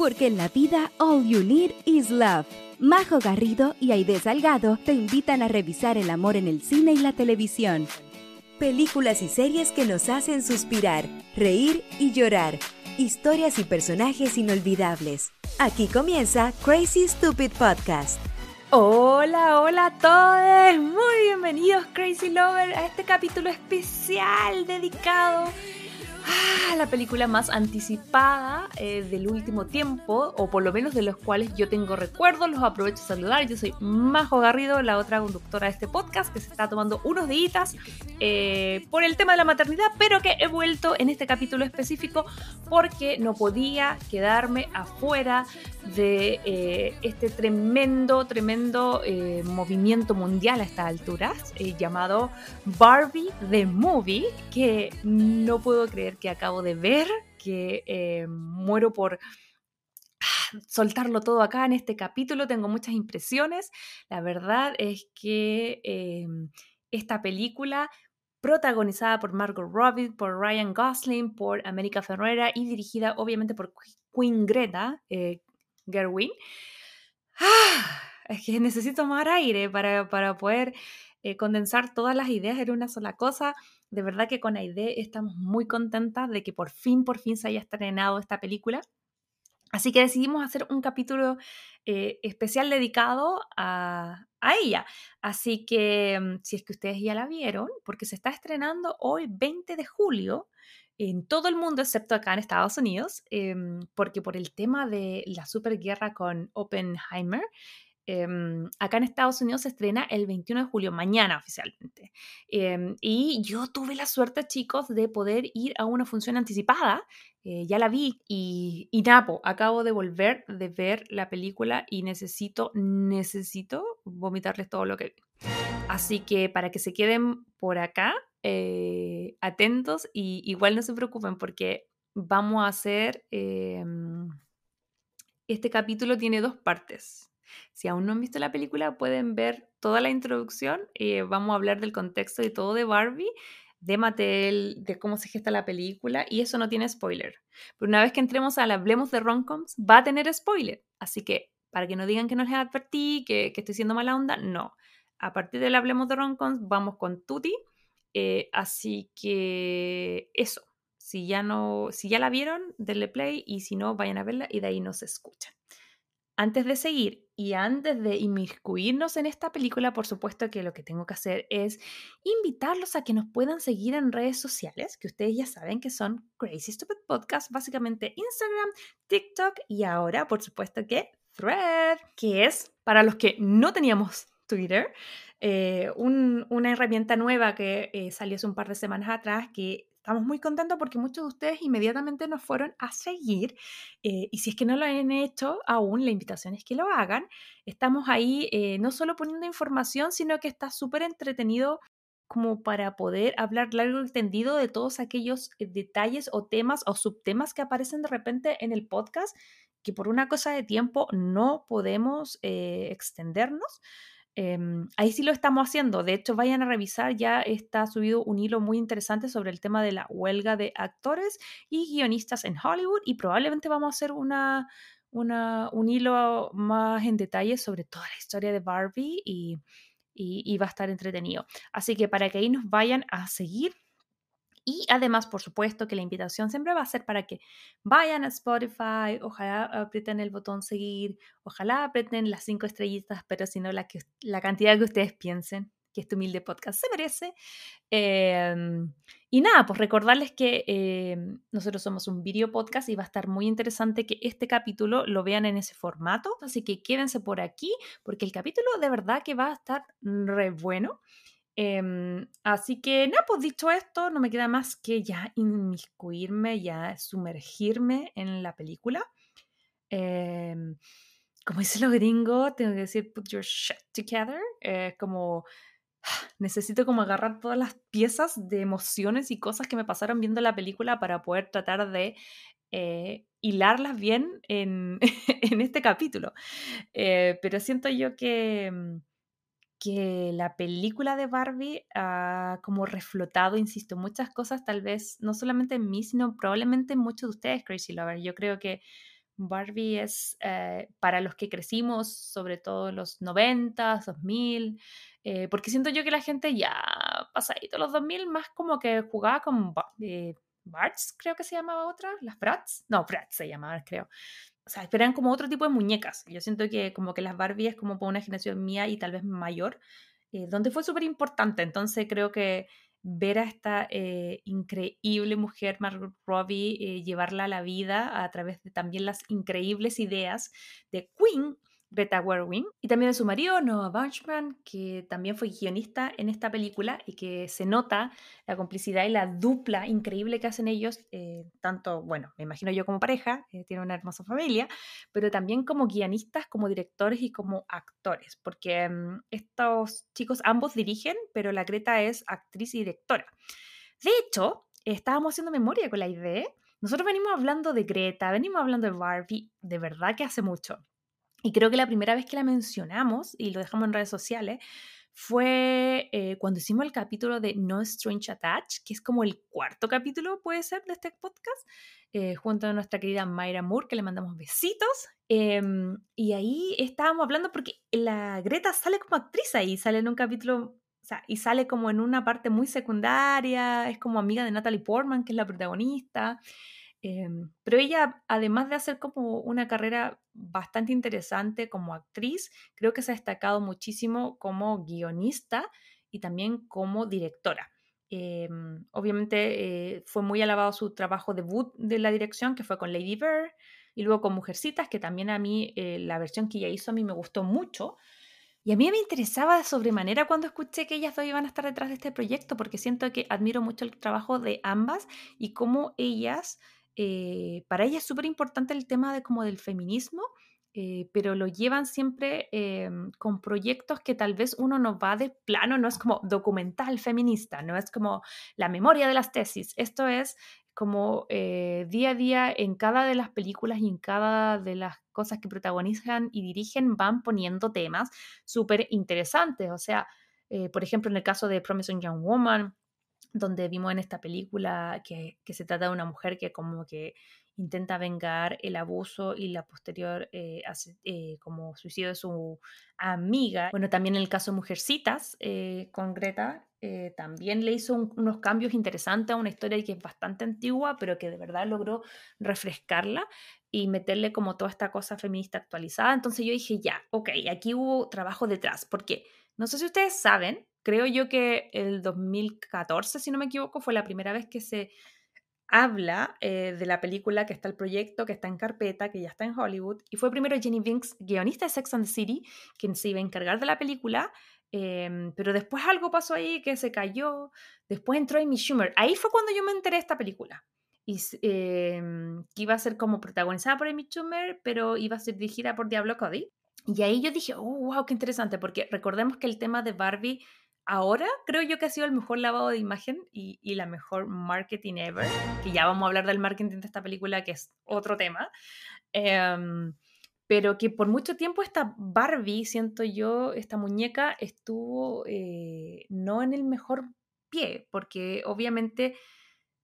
porque en la vida all you need is love. Majo Garrido y Aide Salgado te invitan a revisar el amor en el cine y la televisión. Películas y series que nos hacen suspirar, reír y llorar. Historias y personajes inolvidables. Aquí comienza Crazy Stupid Podcast. Hola, hola a todos, muy bienvenidos Crazy Lover a este capítulo especial dedicado Ah, la película más anticipada eh, del último tiempo, o por lo menos de los cuales yo tengo recuerdos. Los aprovecho a saludar. Yo soy Majo Garrido, la otra conductora de este podcast, que se está tomando unos días eh, por el tema de la maternidad, pero que he vuelto en este capítulo específico porque no podía quedarme afuera de eh, este tremendo, tremendo movimiento mundial a estas alturas, llamado Barbie the Movie, que no puedo creer que acabo de ver, que eh, muero por ah, soltarlo todo acá en este capítulo, tengo muchas impresiones. La verdad es que em, esta película protagonizada por Margot Robbie, por Ryan Gosling, por América Ferrera y dirigida obviamente por Queen Greta eh, Gerwin. ¡Ah! Es que necesito más aire para, para poder eh, condensar todas las ideas en una sola cosa. De verdad que con Aide estamos muy contentas de que por fin, por fin se haya estrenado esta película. Así que decidimos hacer un capítulo eh, especial dedicado a, ella. Así que mm, si es que ustedes ya la vieron, porque se está estrenando hoy 20 de julio en todo el mundo, excepto acá en Estados Unidos, em, porque por el tema de la superguerra con Oppenheimer, Em, acá en Estados Unidos se estrena el 21 de julio, mañana oficialmente. Em, y yo tuve la suerte, chicos, de poder ir a una función anticipada. Eh, ya la vi y, y Napo, acabo de volver de ver la película y necesito, necesito vomitarles todo lo que vi. Así que para que se queden por acá, eh, atentos y igual no se preocupen porque vamos a hacer... Em, este capítulo tiene dos partes. Si aún no han visto la película, pueden ver toda la introducción. Eh, vamos a hablar del contexto y todo de Barbie, de Mattel, de cómo se gesta la película, y eso no tiene spoiler. Pero una vez que entremos a la Hablemos de Romcoms, va a tener spoiler. Así que, para que no digan que no les advertí, que, que estoy siendo mala onda, no. A partir de la Hablemos de Romcoms, vamos con Tutti. Eh, así que eso. Si ya no, si ya la vieron, denle play y si no, vayan a verla y de ahí nos escuchan. Antes de seguir y antes de inmiscuirnos en esta película, por supuesto que lo que tengo que hacer es invitarlos a que nos puedan seguir en redes sociales, que ustedes ya saben que son Crazy Stupid Podcast, básicamente Instagram, TikTok y ahora, por supuesto que Thread, que es para los que no teníamos Twitter, eh, una herramienta nueva que eh, salió hace un par de semanas atrás que Estamos muy contentos porque muchos de ustedes inmediatamente nos fueron a seguir eh, y si es que no lo han hecho aún, la invitación es que lo hagan. Estamos ahí eh, no solo poniendo información, sino que está súper entretenido como para poder hablar largo y extendido de todos aquellos eh, detalles o temas o subtemas que aparecen de repente en el podcast, que por una cosa de tiempo no podemos extendernos. Em, ahí sí lo estamos haciendo. De hecho, vayan a revisar, ya está subido un hilo muy interesante sobre el tema de la huelga de actores y guionistas en Hollywood y probablemente vamos a hacer una, un hilo más en detalle sobre toda la historia de Barbie y, y va a estar entretenido. Así que para que ahí nos vayan a seguir y además, por supuesto, que la invitación siempre va a ser para que vayan a Spotify, ojalá aprieten el botón seguir, ojalá aprieten las cinco estrellitas, pero si no, la, que, la cantidad que ustedes piensen que este humilde podcast se merece. Em, y nada, pues recordarles que em, nosotros somos un video podcast y va a estar muy interesante que este capítulo lo vean en ese formato. Así que quédense por aquí porque el capítulo de verdad que va a estar re bueno. Em, así que, nada, pues dicho esto, no me queda más que ya inmiscuirme, ya sumergirme en la película. Em, como dicen los gringos, tengo que decir, put your shit together. Eh, como necesito como agarrar todas las piezas de emociones y cosas que me pasaron viendo la película para poder tratar de eh, hilarlas bien en, en este capítulo. Eh, pero siento yo que mm, que la película de Barbie ha como reflotado, insisto, muchas cosas, tal vez no solamente en mí, sino probablemente en muchos de ustedes, Crazy Lover. Yo creo que Barbie es eh, para los que crecimos, sobre todo los 90, 2000, eh, porque siento yo que la gente ya pasadito los 2000 más como que jugaba con eh, Barts, creo que se llamaba otra, las Bratz, no, Bratz se llamaban, creo. O sea, esperan como otro tipo de muñecas. Yo siento que como que las Barbie es como para una generación mía y tal vez mayor, donde fue súper importante. Entonces creo que ver a esta eh, increíble mujer, Margot Robbie, eh, llevarla a la vida a través de también las increíbles ideas de Queen, Greta Gerwig, y también de su marido, Noah Bunchman, que también fue guionista en esta película y que se nota la complicidad y la dupla increíble que hacen ellos, eh, tanto, bueno, me imagino yo como pareja, eh, tiene una hermosa familia, pero también como guionistas, como directores y como actores, porque mm, estos chicos ambos dirigen, pero la Greta es actriz y directora. De hecho, estábamos haciendo memoria con la idea. Nosotros venimos hablando de Greta, venimos hablando de Barbie, de verdad que hace mucho. Y creo que la primera vez que la mencionamos, y lo dejamos en redes sociales, fue eh, cuando hicimos el capítulo de No Strange Attach, que es como el cuarto capítulo, puede ser, de este podcast, eh, junto a nuestra querida Mayra Moore, que le mandamos besitos. Em, y ahí estábamos hablando porque la Greta sale como actriz ahí, sale en un capítulo, o sea, y sale como en una parte muy secundaria, es como amiga de Natalie Portman, que es la protagonista. Em, pero ella, además de hacer como una carrera bastante interesante como actriz, creo que se ha destacado muchísimo como guionista y también como directora. Em, obviamente eh, fue muy alabado su trabajo debut de la dirección, que fue con Lady Bird, y luego con Mujercitas, que también a mí eh, la versión que ella hizo a mí me gustó mucho. Y a mí me interesaba de sobremanera cuando escuché que ellas dos iban a estar detrás de este proyecto, porque siento que admiro mucho el trabajo de ambas y cómo ellas eh, para ella es súper importante el tema de, como del feminismo, eh, pero lo llevan siempre em, con proyectos que tal vez uno no va de plano, no es como documental feminista, no es como la memoria de las tesis, esto es como eh, día a día en cada de las películas y en cada de las cosas que protagonizan y dirigen van poniendo temas súper interesantes, o sea, por ejemplo, en el caso de Promising Young Woman, donde vimos en esta película que, se trata de una mujer que como que intenta vengar el abuso y la posterior eh, eh, como suicidio de su amiga. Bueno, también en el caso de Mujercitas eh, con Greta, también le hizo unos cambios interesantes a una historia que es bastante antigua, pero que de verdad logró refrescarla y meterle como toda esta cosa feminista actualizada. Entonces yo dije, ya, ok, aquí hubo trabajo detrás, porque no sé si ustedes saben, creo yo que el 2014, si no me equivoco, fue la primera vez que se habla eh, de la película que está el proyecto, que está en carpeta, que ya está en Hollywood. Y fue primero Jenny Binks, guionista de Sex and the City, quien se iba a encargar de la película. Em, pero después algo pasó ahí que se cayó. Después entró Amy Schumer. Ahí fue cuando yo me enteré de esta película. Y em, que iba a ser como protagonizada por Amy Schumer, pero iba a ser dirigida por Diablo Cody. Y ahí yo dije, oh, wow, qué interesante, porque recordemos que el tema de Barbie ahora creo yo que ha sido el mejor lavado de imagen y, la mejor marketing ever, que ya vamos a hablar del marketing de esta película, que es otro tema. Em, pero que por mucho tiempo esta Barbie, siento yo, esta muñeca estuvo eh, no en el mejor pie, porque obviamente,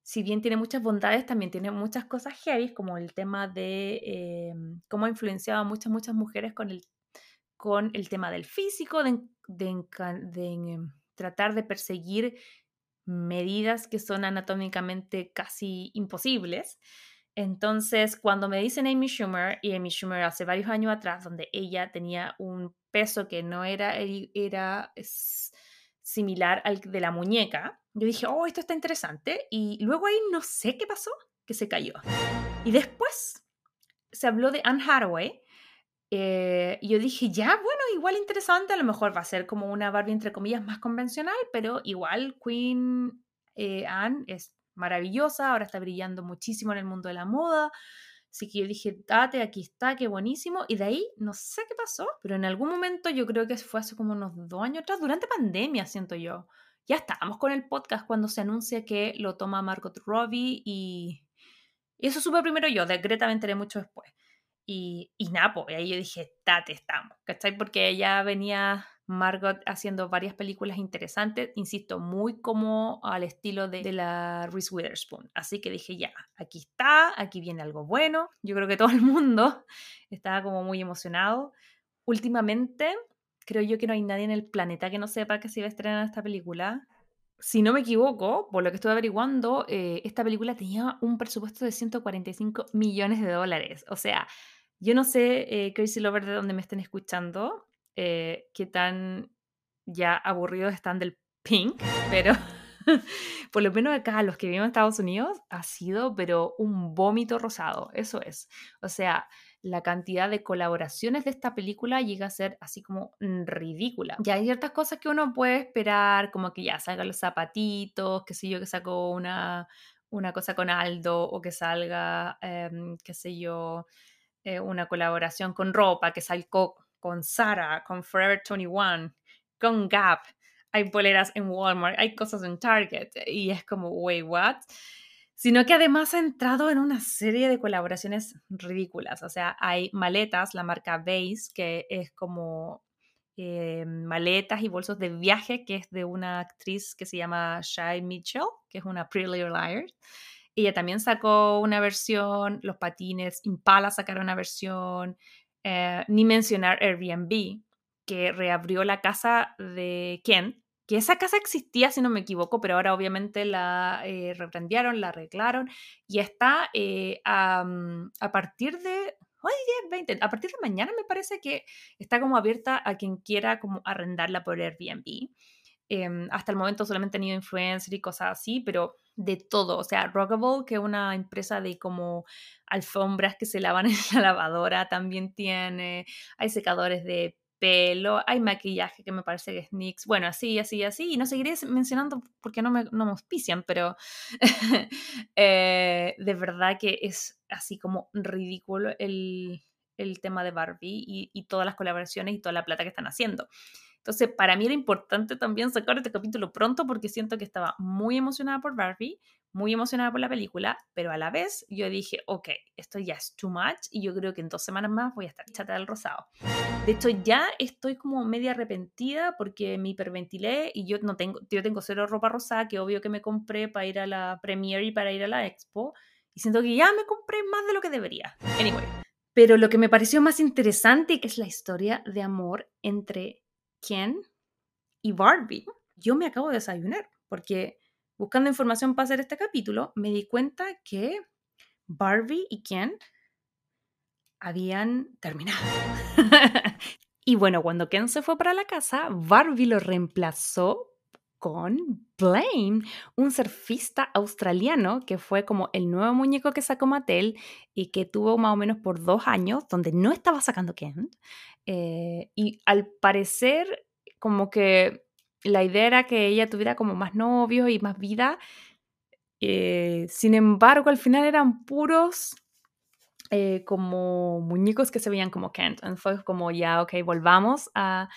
si bien tiene muchas bondades, también tiene muchas cosas heavy, como el tema de em, cómo ha influenciado a muchas, muchas mujeres con el con el tema del físico, de, em, tratar de perseguir medidas que son anatómicamente casi imposibles. Entonces, cuando me dicen Amy Schumer, y Amy Schumer hace varios años atrás, donde ella tenía un peso que no era, era similar al de la muñeca, yo dije, oh, esto está interesante. Y luego ahí no sé qué pasó, que se cayó. Y después se habló de Anne Hathaway, eh, yo dije, ya, bueno, igual interesante, a lo mejor va a ser como una Barbie entre comillas más convencional, pero igual Queen eh, Anne es maravillosa, ahora está brillando muchísimo en el mundo de la moda. Así que yo dije, date, aquí está, qué buenísimo. Y de ahí, no sé qué pasó, pero en algún momento yo creo que fue hace como unos dos años atrás, durante pandemia, siento yo. Ya estábamos con el podcast cuando se anuncia que lo toma Margot Robbie y, y eso supe primero yo, de Greta me enteré mucho después. Y, y Napo, y ahí yo dije, tate, estamos, ¿cachai? Porque ella venía Margot haciendo varias películas interesantes, insisto, muy como al estilo de, la Reese Witherspoon. Así que dije, ya, aquí está, aquí viene algo bueno. Yo creo que todo el mundo estaba como muy emocionado. Últimamente, creo yo que no hay nadie en el planeta que no sepa que se iba a estrenar esta película. Si no me equivoco, por lo que estuve averiguando, eh, esta película tenía un presupuesto de 145 millones de dólares. O sea, yo no sé, eh, Crazy Lover, de dónde me estén escuchando, eh, qué tan ya aburridos están del pink, pero por lo menos acá, los que viven en Estados Unidos, ha sido, pero un vómito rosado, eso es. O sea, la cantidad de colaboraciones de esta película llega a ser así como ridícula. Ya hay ciertas cosas que uno puede esperar, como que ya salgan los zapatitos, que sé yo, que sacó una, una cosa con Aldo, o que salga, em, qué sé yo, eh, una colaboración con ropa, que salga con Zara, con Forever 21, con Gap, hay poleras en Walmart, hay cosas en Target y es como, wait, what? Sino que además ha entrado en una serie de colaboraciones ridículas. O sea, hay maletas, la marca Base, que es como eh, maletas y bolsos de viaje, que es de una actriz que se llama Shai Mitchell, que es una Pretty Little Liars. Ella también sacó una versión, los patines Impala sacaron una versión, eh, ni mencionar Airbnb, que reabrió la casa de Ken, que esa casa existía, si no me equivoco, pero ahora obviamente la eh, la arreglaron y está eh, a, partir de hoy 20, a partir de mañana me parece que está como abierta a quien quiera como arrendarla por Airbnb. Em, hasta el momento solamente han tenido influencer y cosas así, pero de todo. O sea, Rockable, que es una empresa de como alfombras que se lavan en la lavadora, también tiene. Hay secadores de pelo, hay maquillaje que me parece que es NYX. Bueno, así, así, así. Y no seguiré mencionando porque no me, no me auspician, pero eh, de verdad que es así como ridículo el, el tema de Barbie y, y todas las colaboraciones y toda la plata que están haciendo. Entonces, para mí era importante también sacar este capítulo pronto porque siento que estaba muy emocionada por Barbie, muy emocionada por la película, pero a la vez yo dije, ok, esto ya es too much y yo creo que en dos semanas más voy a estar chata del rosado. De hecho, ya estoy como media arrepentida porque me hiperventilé y yo no tengo, yo tengo cero ropa rosada, que obvio que me compré para ir a la premiere y para ir a la expo. Y siento que ya me compré más de lo que debería. Anyway, pero lo que me pareció más interesante es la historia de amor entre Ken y Barbie. Yo me acabo de desayunar porque buscando información para hacer este capítulo me di cuenta que Barbie y Ken habían terminado. y bueno, cuando Ken se fue para la casa, Barbie lo reemplazó con Blaine, un surfista australiano que fue como el nuevo muñeco que sacó Mattel y que tuvo más o menos por dos años, donde no estaba sacando Ken. Eh, y al parecer, como que la idea era que ella tuviera como más novios y más vida. Eh, sin embargo, al final eran puros eh, como muñecos que se veían como Ken. Entonces como ya, ok, volvamos a,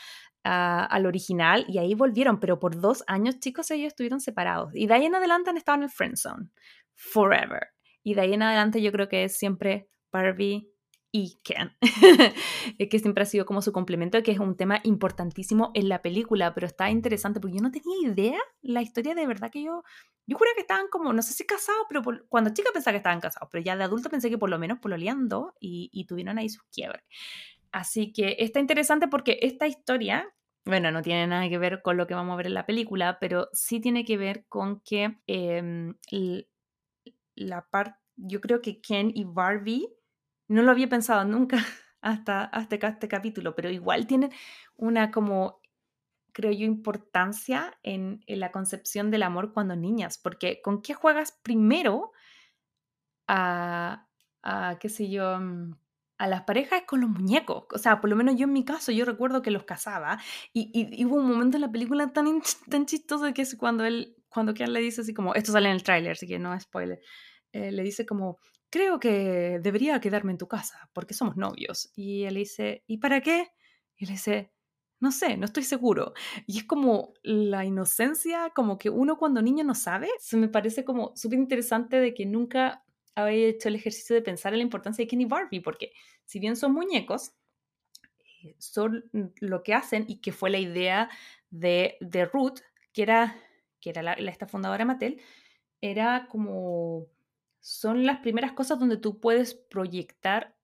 al original y ahí volvieron, pero por dos años, chicos, ellos estuvieron separados. Y de ahí en adelante han estado en el friend zone, forever. Y de ahí en adelante yo creo que es siempre Barbie y Ken, que siempre ha sido como su complemento, que es un tema importantísimo en la película, pero está interesante porque yo no tenía idea la historia de verdad que yo, yo juré que estaban como, no sé si casados, pero cuando chica pensaba que estaban casados, pero ya de adulto pensé que por lo menos pololeando y, y tuvieron ahí sus quiebres. Así que está interesante porque esta historia, bueno, no tiene nada que ver con lo que vamos a ver en la película, pero sí tiene que ver con que em, la parte, yo creo que Ken y Barbie, no lo había pensado nunca hasta, hasta este capítulo, pero igual tienen una como, creo yo, importancia en, la concepción del amor cuando niñas, porque ¿con qué juegas primero a, a qué sé yo? A las parejas es con los muñecos. O sea, por lo menos yo en mi caso, yo recuerdo que los casaba y, hubo un momento en la película tan, tan chistoso que es cuando él, cuando Ken le dice así como, esto sale en el tráiler, así que no es spoiler, eh, le dice como, creo que debería quedarme en tu casa porque somos novios. Y él dice, ¿y para qué? Y él dice, no sé, no estoy seguro. Y es como la inocencia, como que uno cuando niño no sabe, se me parece como súper interesante de que nunca había hecho el ejercicio de pensar en la importancia de Ken y Barbie, porque si bien son muñecos, eh, son lo que hacen y que fue la idea de, de Ruth, que era, que era la, esta fundadora Mattel, era como, son las primeras cosas donde tú puedes proyectar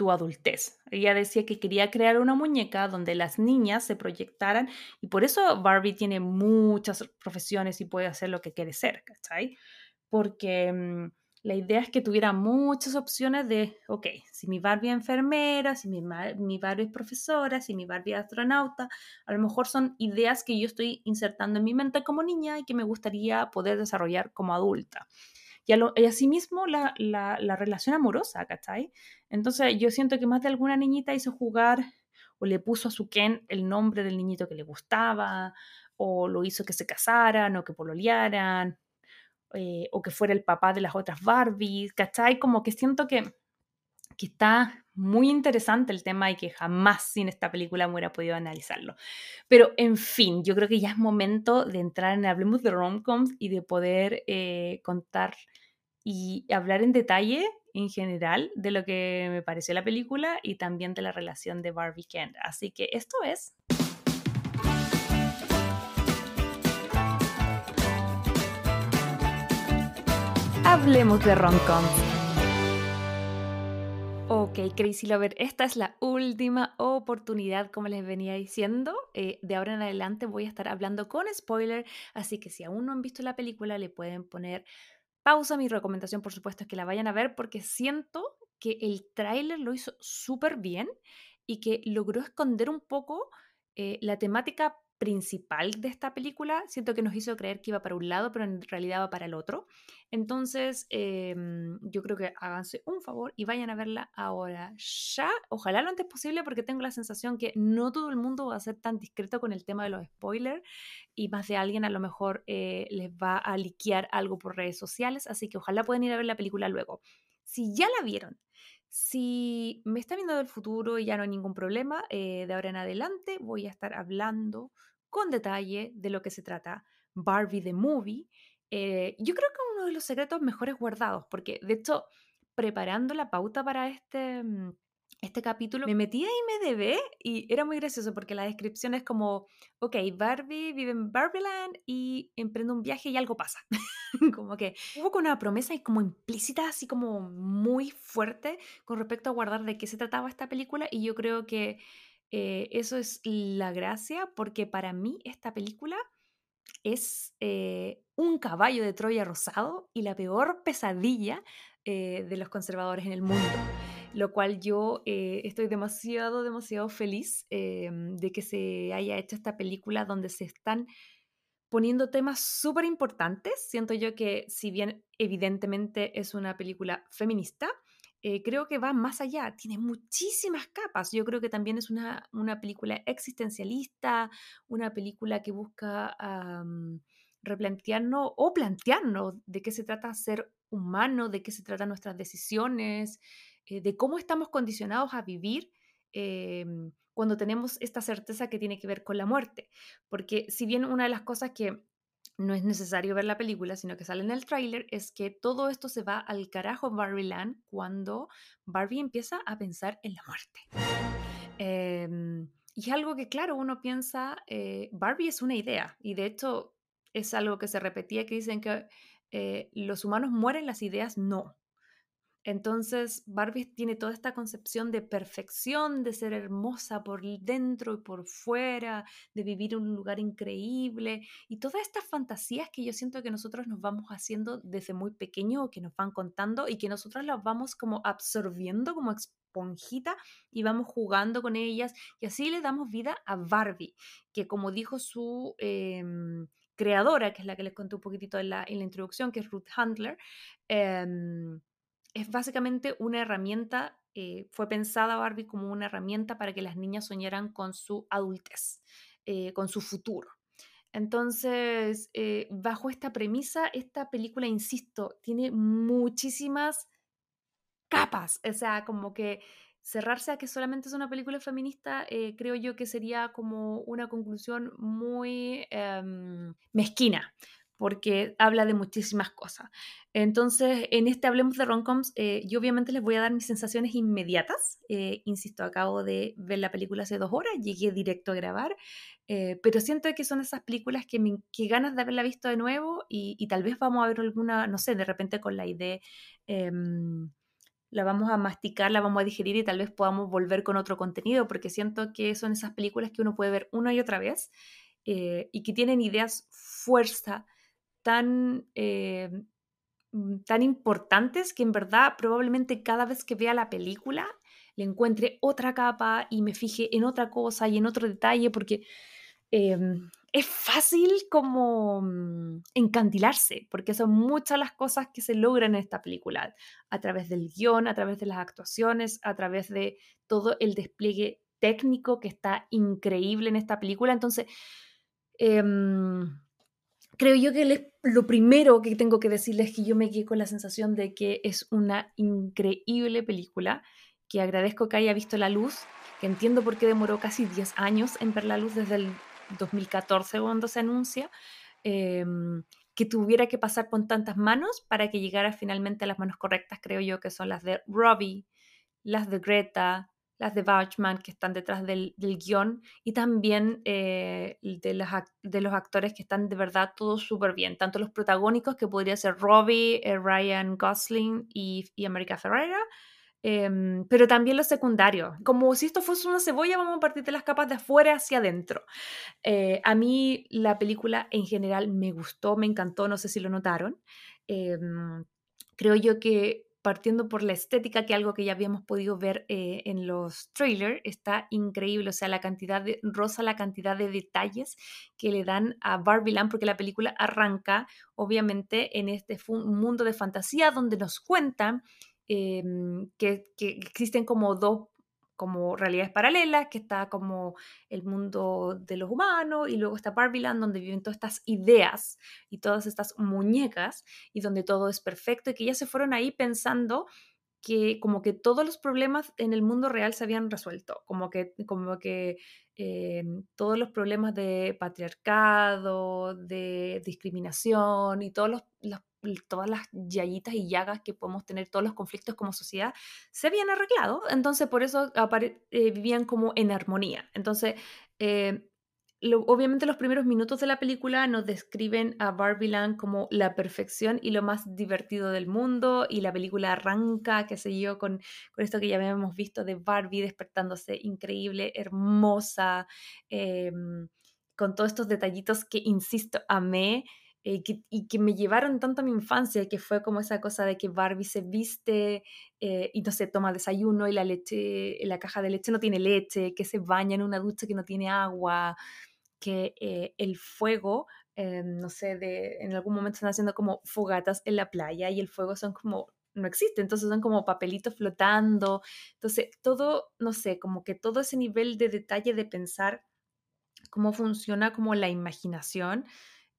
tu adultez. Ella decía que quería crear una muñeca donde las niñas se proyectaran y por eso Barbie tiene muchas profesiones y puede hacer lo que quiere ser, ¿cachai? Porque mm, la idea es que tuviera muchas opciones de, ok, si mi Barbie es enfermera, si mi, Barbie es profesora, si mi Barbie es astronauta, a lo mejor son ideas que yo estoy insertando en mi mente como niña y que me gustaría poder desarrollar como adulta. Y, a asimismo la, la, la, relación amorosa, ¿cachai? Entonces yo siento que más de alguna niñita hizo jugar o le puso a su Ken el nombre del niñito que le gustaba, o lo hizo que se casaran o que pololearan, eh, o que fuera el papá de las otras Barbies, ¿cachai? Como que siento que, que está muy interesante el tema y que jamás sin esta película me hubiera podido analizarlo. Pero en fin, yo creo que ya es momento de entrar en Hablemos de Romcoms y de poder eh, contar y hablar en detalle en general de lo que me pareció la película y también de la relación de Barbie Ken. Así que esto es... Hablemos de romcom. Ok, Crazy Lover, esta es la última oportunidad, como les venía diciendo. Eh, de ahora en adelante voy a estar hablando con spoiler, así que si aún no han visto la película, le pueden poner pausa. Mi recomendación, por supuesto, es que la vayan a ver porque siento que el tráiler lo hizo súper bien y que logró esconder un poco eh, la temática principal de esta película, siento que nos hizo creer que iba para un lado, pero en realidad va para el otro. Entonces, em, yo creo que háganse un favor y vayan a verla ahora ya, ojalá lo antes posible, porque tengo la sensación que no todo el mundo va a ser tan discreto con el tema de los spoilers y más de alguien a lo mejor eh, les va a liquear algo por redes sociales, así que ojalá puedan ir a ver la película luego. Si ya la vieron, si me está viendo del futuro y ya no hay ningún problema, eh, de ahora en adelante voy a estar hablando con detalle de lo que se trata Barbie the Movie. Eh, yo creo que uno de los secretos mejores guardados, porque de hecho, preparando la pauta para este, mm, este capítulo, me metí a IMDB y era muy gracioso porque la descripción es como, ok, Barbie vive en Barbieland y emprende un viaje y algo pasa. como que hubo una promesa y como implícita, así como muy fuerte con respecto a guardar de qué se trataba esta película y yo creo que eh, eso es la gracia, porque para mí esta película es eh, un caballo de Troya rosado y la peor pesadilla eh, de los conservadores en el mundo. Lo cual yo estoy demasiado, demasiado feliz de que se haya hecho esta película donde se están poniendo temas súper importantes. Siento yo que si bien evidentemente es una película feminista, eh, creo que va más allá, tiene muchísimas capas. Yo creo que también es una, película existencialista, una película que busca replantearnos o plantearnos de qué se trata ser humano, de qué se tratan nuestras decisiones, eh, de cómo estamos condicionados a vivir em, cuando tenemos esta certeza que tiene que ver con la muerte. Porque si bien una de las cosas que no es necesario ver la película, sino que sale en el tráiler, es que todo esto se va al carajo Barbie Land cuando Barbie empieza a pensar en la muerte. Em, y es algo que, claro, uno piensa, eh, Barbie es una idea, y de hecho es algo que se repetía, que dicen que eh, los humanos mueren, las ideas no. Entonces, Barbie tiene toda esta concepción de perfección, de ser hermosa por dentro y por fuera, de vivir en un lugar increíble y todas estas fantasías que yo siento que nosotros nos vamos haciendo desde muy pequeño que nos van contando y que nosotros las vamos como absorbiendo como esponjita y vamos jugando con ellas y así le damos vida a Barbie, que como dijo su... Em, creadora, que es la que les conté un poquitito en la, introducción, que es Ruth Handler, em, es básicamente una herramienta, eh, fue pensada Barbie como una herramienta para que las niñas soñaran con su adultez, eh, con su futuro. Entonces, eh, bajo esta premisa, esta película, insisto, tiene muchísimas capas, o sea, como que cerrarse a que solamente es una película feminista, creo yo que sería como una conclusión muy em, mezquina, porque habla de muchísimas cosas. Entonces, en este Hablemos de Roncoms, eh, yo obviamente les voy a dar mis sensaciones inmediatas. Eh, insisto, acabo de ver la película hace dos horas, llegué directo a grabar, eh, pero siento que son esas películas que me que ganas de haberla visto de nuevo y, tal vez vamos a ver alguna, no sé, de repente con la idea, em, la vamos a masticar, la vamos a digerir y tal vez podamos volver con otro contenido, porque siento que son esas películas que uno puede ver una y otra vez y que tienen ideas fuerza tan, eh, mm, tan importantes que en verdad probablemente cada vez que vea la película le encuentre otra capa y me fije en otra cosa y en otro detalle porque em, es fácil como mm, encandilarse porque son muchas las cosas que se logran en esta película a través del guion, a través de las actuaciones, a través de todo el despliegue técnico que está increíble en esta película. Entonces, em, creo yo que lo primero que tengo que decirles es que yo me quedé con la sensación de que es una increíble película, que agradezco que haya visto la luz, que entiendo por qué demoró casi 10 años en ver la luz desde el 2014 cuando se anuncia, em, que tuviera que pasar por tantas manos para que llegara finalmente a las manos correctas, creo yo que son las de Robbie, las de Greta, las de Bachman que están detrás del, guion y también eh, de, los, de los actores que están de verdad todos súper bien, tanto los protagónicos que podría ser Robbie, eh, Ryan Gosling y, America Ferreira, em, pero también los secundarios. Como si esto fuese una cebolla, vamos a partir de las capas de afuera hacia adentro. Eh, a mí la película en general me gustó, me encantó, no sé si lo notaron. Em, creo yo que partiendo por la estética, que algo que ya habíamos podido ver eh, en los trailers, está increíble. O sea, la cantidad de, rosa la cantidad de detalles que le dan a Barbie Land, porque la película arranca, obviamente, en este mundo de fantasía donde nos cuentan em, que, que, existen como dos como realidades paralelas, que está como el mundo de los humanos y luego está Barbieland donde viven todas estas ideas y todas estas muñecas y donde todo es perfecto y que ya se fueron ahí pensando que como que todos los problemas en el mundo real se habían resuelto, como que, como que todos los problemas de patriarcado, de discriminación y todos los todas las yayitas y llagas que podemos tener, todos los conflictos como sociedad, se habían arreglado. Entonces, por eso eh, vivían como en armonía. Entonces, eh, obviamente los primeros minutos de la película nos describen a Barbieland como la perfección y lo más divertido del mundo y la película arranca, qué sé yo, con, con esto que ya habíamos visto de Barbie despertándose increíble, hermosa, em, con todos estos detallitos que, insisto, amé. Eh, y que me llevaron tanto a mi infancia, que fue como esa cosa de que Barbie se viste eh, y no se toma desayuno y la leche, la caja de leche no tiene leche, que se baña en una ducha que no tiene agua, que eh, el fuego, no sé, de, en algún momento están haciendo como fogatas en la playa y el fuego son como no existe, entonces son como papelitos flotando, entonces todo, no sé, como que todo ese nivel de detalle de pensar cómo funciona como la imaginación,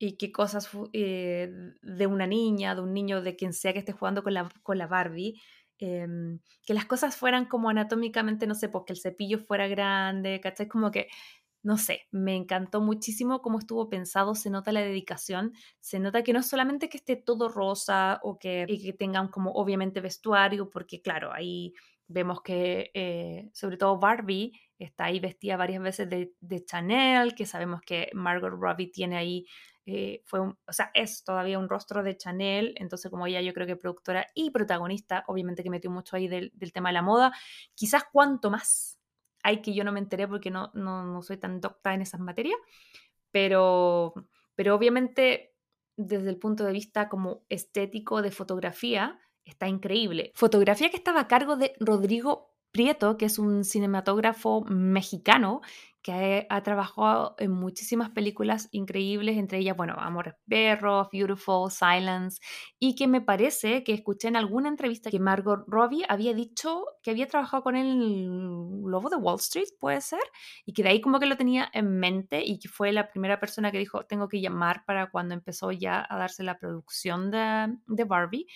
y qué cosas eh, de una niña, de un niño, de quien sea que esté jugando con la, con la Barbie, em, que las cosas fueran como anatómicamente, no sé, pues que el cepillo fuera grande, ¿cachai? Como que, no sé, me encantó muchísimo cómo estuvo pensado, se nota la dedicación, se nota que no solamente que esté todo rosa o que, que tengan como obviamente vestuario, porque claro, ahí vemos que eh, sobre todo Barbie está ahí vestida varias veces de, Chanel, que sabemos que Margot Robbie tiene ahí eh, fue o sea, es todavía un rostro de Chanel, entonces como ella yo creo que productora y protagonista, obviamente que metió mucho ahí del, tema de la moda, quizás cuanto más hay que yo no me enteré porque no, no, no soy tan docta en esas materias, pero, pero obviamente desde el punto de vista como estético de fotografía, está increíble. Fotografía que estaba a cargo de Rodrigo Prieto, que es un cinematógrafo mexicano que ha, trabajado en muchísimas películas increíbles, entre ellas, bueno, Amores Perros, Beautiful, Silence, y que me parece que escuché en alguna entrevista que Margot Robbie había dicho que había trabajado con el Lobo de Wall Street, puede ser, y que de ahí como que lo tenía en mente y que fue la primera persona que dijo, tengo que llamar para cuando empezó ya a darse la producción de, de Barbie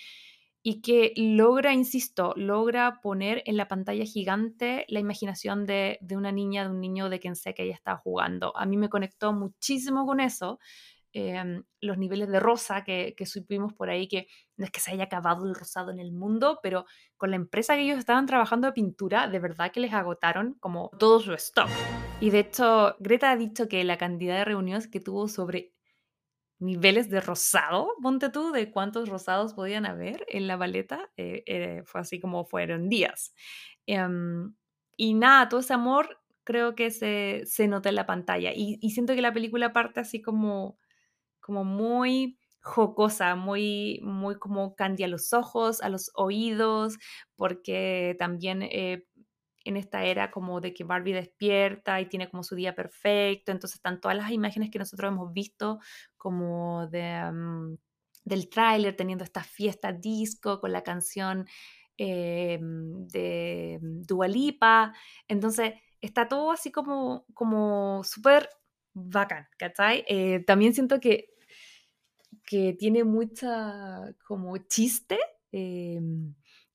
y que logra, insisto, logra poner en la pantalla gigante la imaginación de, una niña, de un niño, de quien sea que ella está jugando. A mí me conectó muchísimo con eso. em, los niveles de rosa que, que supimos por ahí, que no es que se haya acabado el rosado en el mundo, pero con la empresa que ellos estaban trabajando de pintura, de verdad que les agotaron como todo su stock. Y de hecho, Greta ha dicho que la cantidad de reuniones que tuvo sobre niveles de rosado, ponte tú, de cuántos rosados podían haber en la baleta, eh, eh, fue así como fueron días. Em, y nada, todo ese amor creo que se, se nota en la pantalla. Y, siento que la película parte así como, como muy jocosa, muy, muy como candy a los ojos, a los oídos, porque también eh, en esta era como de que Barbie despierta y tiene como su día perfecto, entonces están todas las imágenes que nosotros hemos visto como mm, del tráiler teniendo esta fiesta disco con la canción eh, de Dualipa, entonces está todo así como, como súper bacán, ¿cachai? Eh, también siento que, que tiene mucha como chiste. Eh,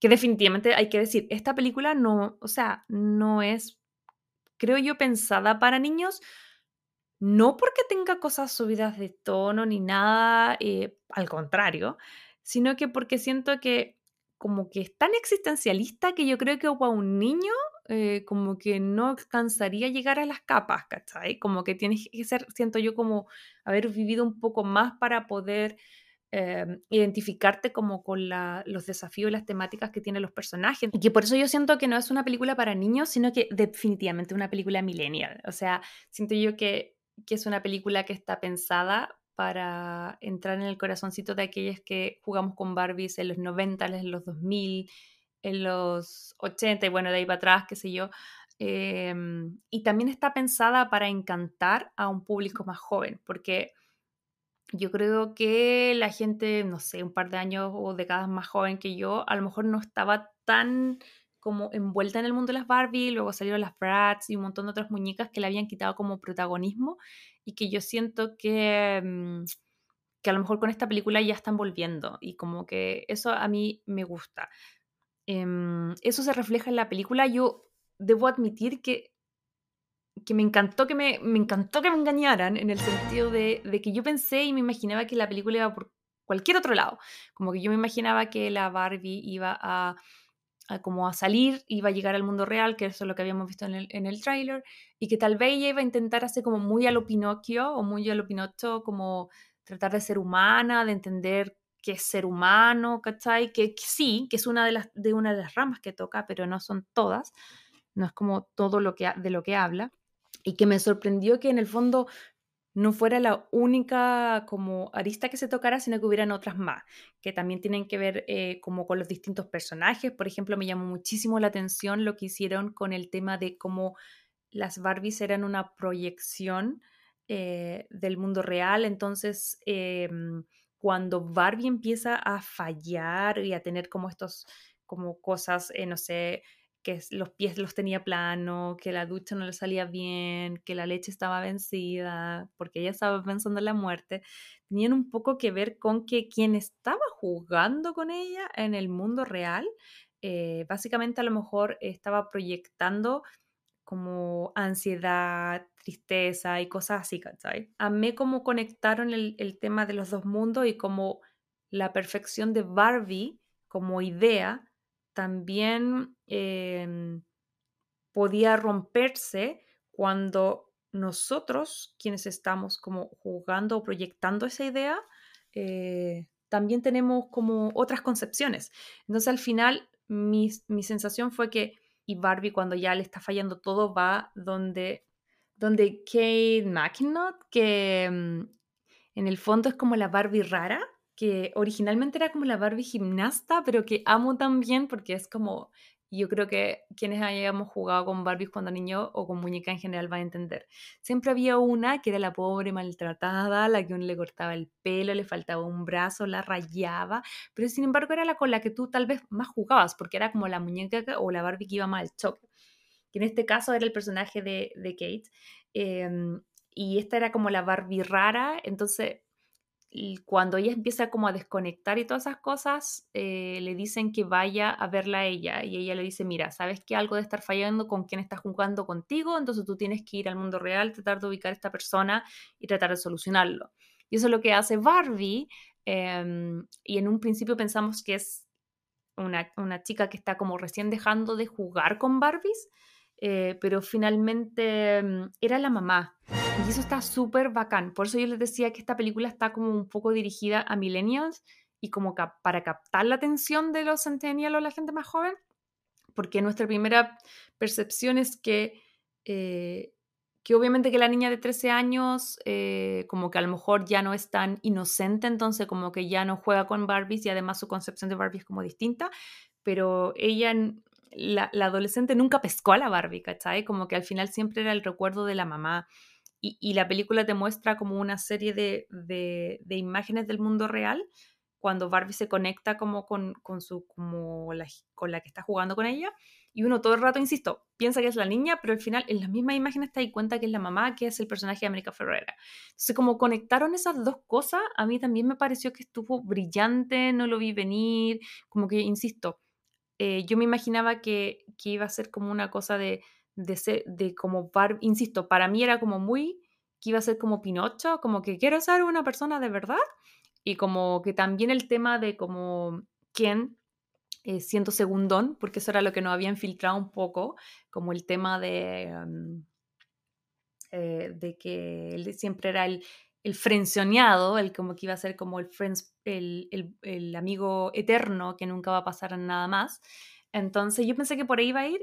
que definitivamente hay que decir, esta película no, o sea, no es, creo yo, pensada para niños, no porque tenga cosas subidas de tono ni nada, eh, al contrario, sino que porque siento que como que es tan existencialista que yo creo que para un niño eh, como que no alcanzaría a llegar a las capas, ¿cachai? Como que tienes que ser, siento yo, como haber vivido un poco más para poder Em, identificarte como con los desafíos y las temáticas que tienen los personajes. Y que por eso yo siento que no es una película para niños, sino que definitivamente una película millennial. O sea, siento yo que, es una película que está pensada para entrar en el corazoncito de aquellas que jugamos con Barbies en los 90, en los 2000, en los 80 y bueno, de ahí para atrás, qué sé yo. Em, y también está pensada para encantar a un público más joven, porque yo creo que la gente, no sé, un par de años o décadas más joven que yo, a lo mejor no estaba tan como envuelta en el mundo de las Barbie, luego salieron las Bratz y un montón de otras muñecas que le habían quitado como protagonismo y que yo siento que, mm, que a lo mejor con esta película ya están volviendo y como que eso a mí me gusta. Em, eso se refleja en la película. Yo debo admitir que que me encantó que me, me encantó que me engañaran en el sentido de, de, que yo pensé y me imaginaba que la película iba por cualquier otro lado. Como que yo me imaginaba que la Barbie iba a, a como a salir, iba a llegar al mundo real, que eso es lo que habíamos visto en el, en el tráiler, y que tal vez ella iba a intentar hacer como muy a lo Pinocchio o muy a lo Pinocho, como tratar de ser humana, de entender qué es ser humano, ¿cachai? Que, que sí, que es una de, las, de una de las ramas que toca, pero no son todas, no es como todo lo que, de lo que habla y que me sorprendió que en el fondo no fuera la única como arista que se tocara, sino que hubieran otras más, que también tienen que ver eh, como con los distintos personajes. Por ejemplo, me llamó muchísimo la atención lo que hicieron con el tema de cómo las Barbies eran una proyección eh, del mundo real. Entonces, em, cuando Barbie empieza a fallar y a tener como estos como cosas, eh, no sé, que los pies los tenía plano, que la ducha no le salía bien, que la leche estaba vencida, porque ella estaba pensando en la muerte, tenían un poco que ver con que quien estaba jugando con ella en el mundo real, eh, básicamente a lo mejor estaba proyectando como ansiedad, tristeza y cosas así, ¿cachai? Amé cómo conectaron el, el tema de los dos mundos y como la perfección de Barbie como idea también em, podía romperse cuando nosotros, quienes estamos como jugando o proyectando esa idea, eh, también tenemos como otras concepciones. Entonces al final mi, mi, sensación fue que, y Barbie cuando ya le está fallando todo, va donde, donde Kate McKinnon, que em, en el fondo es como la Barbie rara, que originalmente era como la Barbie gimnasta, pero que amo también porque es como, yo creo que quienes hayamos jugado con Barbies cuando niño o con muñeca en general van a entender. Siempre había una que era la pobre maltratada, la que uno le cortaba el pelo, le faltaba un brazo, la rayaba, pero sin embargo era la con la que tú tal vez más jugabas, porque era como la muñeca o la Barbie que iba mal al choque. Que en este caso era el personaje de, de Kate. Em, y esta era como la Barbie rara, entonces cuando ella empieza como a desconectar y todas esas cosas, eh, le dicen que vaya a verla a ella y ella le dice, mira, sabes que algo de estar fallando con quien está jugando contigo, entonces tú tienes que ir al mundo real, tratar de ubicar a esta persona y tratar de solucionarlo. Y eso es lo que hace Barbie. Em, y en un principio pensamos que es una, una, chica que está como recién dejando de jugar con Barbies, eh, pero finalmente em, era la mamá. Y eso está súper bacán. Por eso yo les decía que esta película está como un poco dirigida a millennials y como para captar la atención de los centennials o la gente más joven, porque nuestra primera percepción es que, eh, que obviamente que la niña de 13 años eh, como que a lo mejor ya no es tan inocente, entonces como que ya no juega con Barbies y además su concepción de Barbie es como distinta, pero ella, la, adolescente nunca pescó a la Barbie, ¿cachai? Como que al final siempre era el recuerdo de la mamá. Y, la película te muestra como una serie de, imágenes del mundo real cuando Barbie se conecta como con, su, como la que está jugando con ella. Y uno todo el rato, insisto, piensa que es la niña, pero al final en las mismas imágenes te das cuenta que es la mamá, que es el personaje de América Ferrera. Entonces, como conectaron esas dos cosas, a mí también me pareció que estuvo brillante, no lo vi venir, como que, insisto, eh, yo me imaginaba que, que, iba a ser como una cosa de, de, ser, de como insisto, para mí era como muy, que iba a ser como Pinocho, como que quiero ser una persona de verdad, y como que también el tema de como quién eh, siento segundón, porque eso era lo que nos habían filtrado un poco, como el tema de, mm, eh, de que él siempre era el, el frencioneado, el como que iba a ser como el, friends, el, el, amigo eterno que nunca va a pasar nada más. Entonces yo pensé que por ahí iba a ir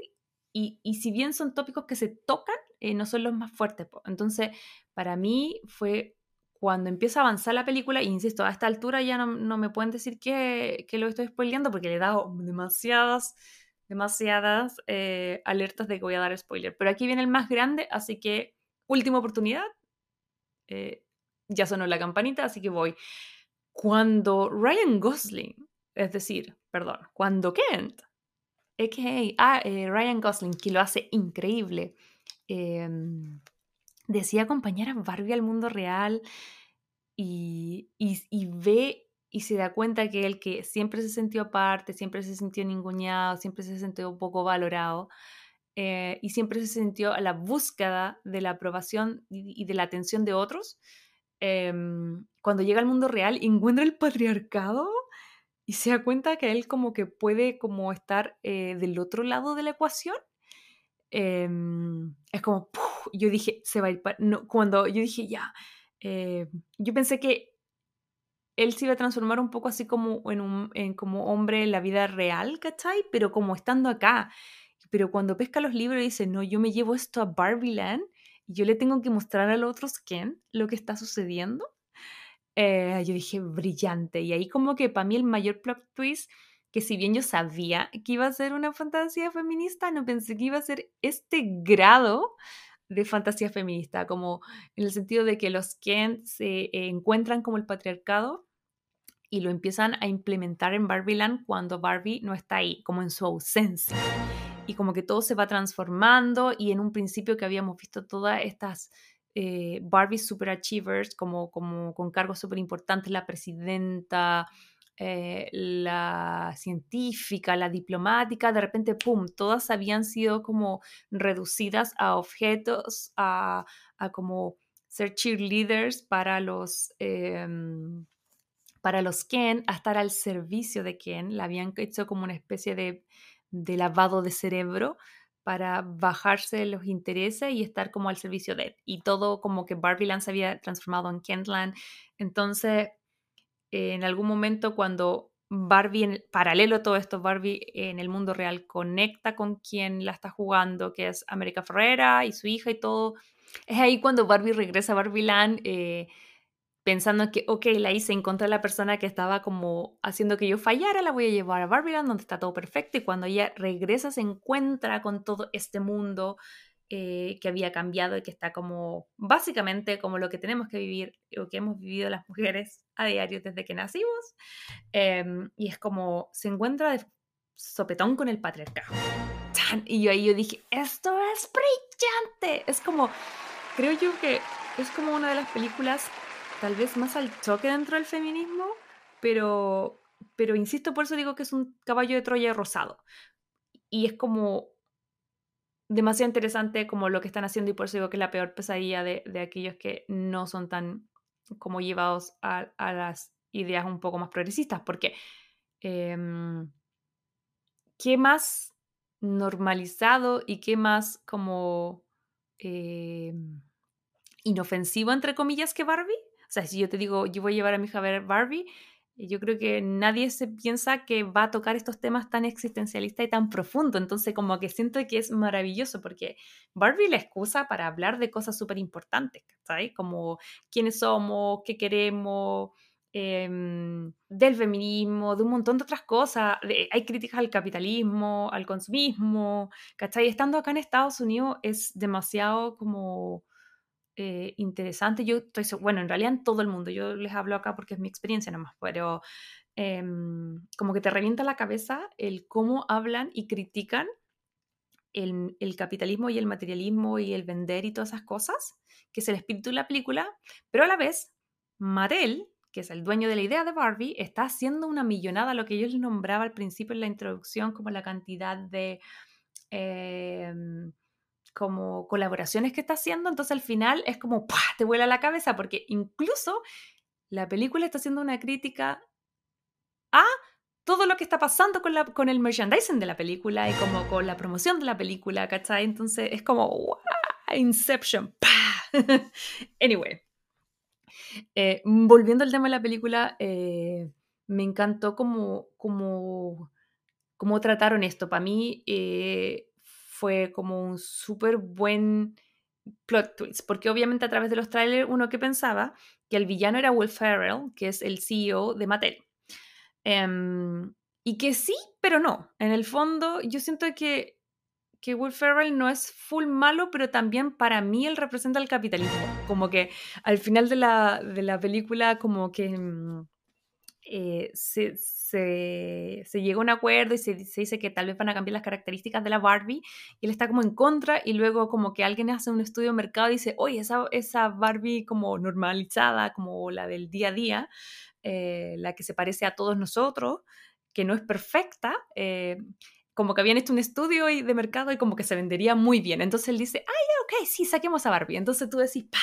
y, y si bien son tópicos que se tocan, eh, no son los más fuertes. Entonces para mí fue cuando empieza a avanzar la película, insisto, a esta altura ya no, me pueden decir que, que, lo estoy spoileando porque le he dado demasiadas, demasiadas eh, alertas de que voy a dar spoiler. Pero aquí viene el más grande, así que última oportunidad. Eh, ya sonó la campanita, así que voy. Cuando Ryan Gosling, es decir, perdón, cuando Kent, a.k.a. Ah, eh, Ryan Gosling, que lo hace increíble, eh, decía acompañar a Barbie al mundo real y, y, ve y se da cuenta que él que siempre se sintió aparte, siempre se sintió ninguneado, siempre se sintió poco valorado eh, y siempre se sintió a la búsqueda de la aprobación y, de la atención de otros, em, cuando llega al mundo real encuentra el patriarcado y se da cuenta que él como que puede como estar eh, del otro lado de la ecuación Em, es como, yo dije, se va a ir, no, cuando yo dije, ya, eh, yo pensé que él se iba a transformar un poco así como en un en como hombre en la vida real, ¿cachai? Pero como estando acá. Pero cuando pesca los libros y dice, no, yo me llevo esto a Barbie Land yo le tengo que mostrar a los otros Ken lo que está sucediendo. Eh, yo dije, brillante. Y ahí como que para mí el mayor plot twist que si bien yo sabía que iba a ser una fantasía feminista, no pensé que iba a ser este grado de fantasía feminista, como en el sentido de que los Ken se encuentran como el patriarcado y lo empiezan a implementar en Barbieland cuando Barbie no está ahí, como en su ausencia. Y como que todo se va transformando y en un principio que habíamos visto todas estas eh, Barbie superachievers como, como con cargos súper importantes, la presidenta, eh, la científica, la diplomática, de repente, ¡pum!, todas habían sido como reducidas a objetos, a, como ser cheerleaders para los, em, para los Ken, a estar al servicio de Ken, la habían hecho como una especie de, de lavado de cerebro para bajarse los intereses y estar como al servicio de él. Y todo como que Barbie Land se había transformado en Kentland. Entonces, en algún momento cuando Barbie, en paralelo a todo esto, Barbie en el mundo real conecta con quien la está jugando, que es América Ferrera y su hija y todo. Es ahí cuando Barbie regresa a Barbie Land eh, pensando que, ok, la hice en contra de la persona que estaba como haciendo que yo fallara, la voy a llevar a Barbie Land donde está todo perfecto y cuando ella regresa se encuentra con todo este mundo eh, que había cambiado y que está como básicamente como lo que tenemos que vivir o que hemos vivido las mujeres a diario desde que nacimos. Em, y es como se encuentra de sopetón con el patriarcado. Y yo ahí yo dije, esto es brillante. Es como, creo yo que es como una de las películas tal vez más al choque dentro del feminismo, pero, pero insisto, por eso digo que es un caballo de Troya rosado. Y es como demasiado interesante como lo que están haciendo y por eso digo que es la peor pesadilla de, aquellos que no son tan como llevados a, las ideas un poco más progresistas, porque em, ¿qué más normalizado y qué más como em, inofensivo, entre comillas, que Barbie? O sea, si yo te digo, yo voy a llevar a mi hija a ver Barbie, yo creo que nadie se piensa que va a tocar estos temas tan existencialistas y tan profundos. Entonces, como que siento que es maravilloso porque Barbie la excusa para hablar de cosas súper importantes, ¿sabes? Como quiénes somos, qué queremos, em, del feminismo, de un montón de otras cosas. hay críticas al capitalismo, al consumismo, ¿cachai? Estando acá en Estados Unidos es demasiado como eh, interesante. Yo estoy, bueno, en realidad en todo el mundo, yo les hablo acá porque es mi experiencia nomás, pero em, como que te revienta la cabeza el cómo hablan y critican el, el, capitalismo y el materialismo y el vender y todas esas cosas, que es el espíritu de la película, pero a la vez, Mattel, que es el dueño de la idea de Barbie, está haciendo una millonada, lo que yo les nombraba al principio en la introducción, como la cantidad de... Eh, como colaboraciones que está haciendo, entonces al final es como te vuela la cabeza porque incluso la película está haciendo una crítica a todo lo que está pasando con, la, con el merchandising de la película y como con la promoción de la película, ¿cachai? Entonces es como Inception. anyway, eh, volviendo al tema de la película, eh, me encantó como, como, como trataron esto. Para mí, eh, fue como un súper buen plot twist, porque obviamente a través de los trailers uno que pensaba que el villano era Will Ferrell, que es el CEO de Mattel. Em, y que sí, pero no. En el fondo, yo siento que, que Will Ferrell no es full malo, pero también para mí él representa el capitalismo. Como que al final de la, de la película, como que mm, eh, se, se, se, llega a un acuerdo y se, dice que tal vez van a cambiar las características de la Barbie y él está como en contra y luego como que alguien hace un estudio de mercado y dice, oye, esa, esa Barbie como normalizada, como la del día a día, eh, la que se parece a todos nosotros, que no es perfecta, eh, como que habían hecho un estudio de mercado y como que se vendería muy bien. Entonces él dice, ay, ok, sí, saquemos a Barbie. Entonces tú decís, pa,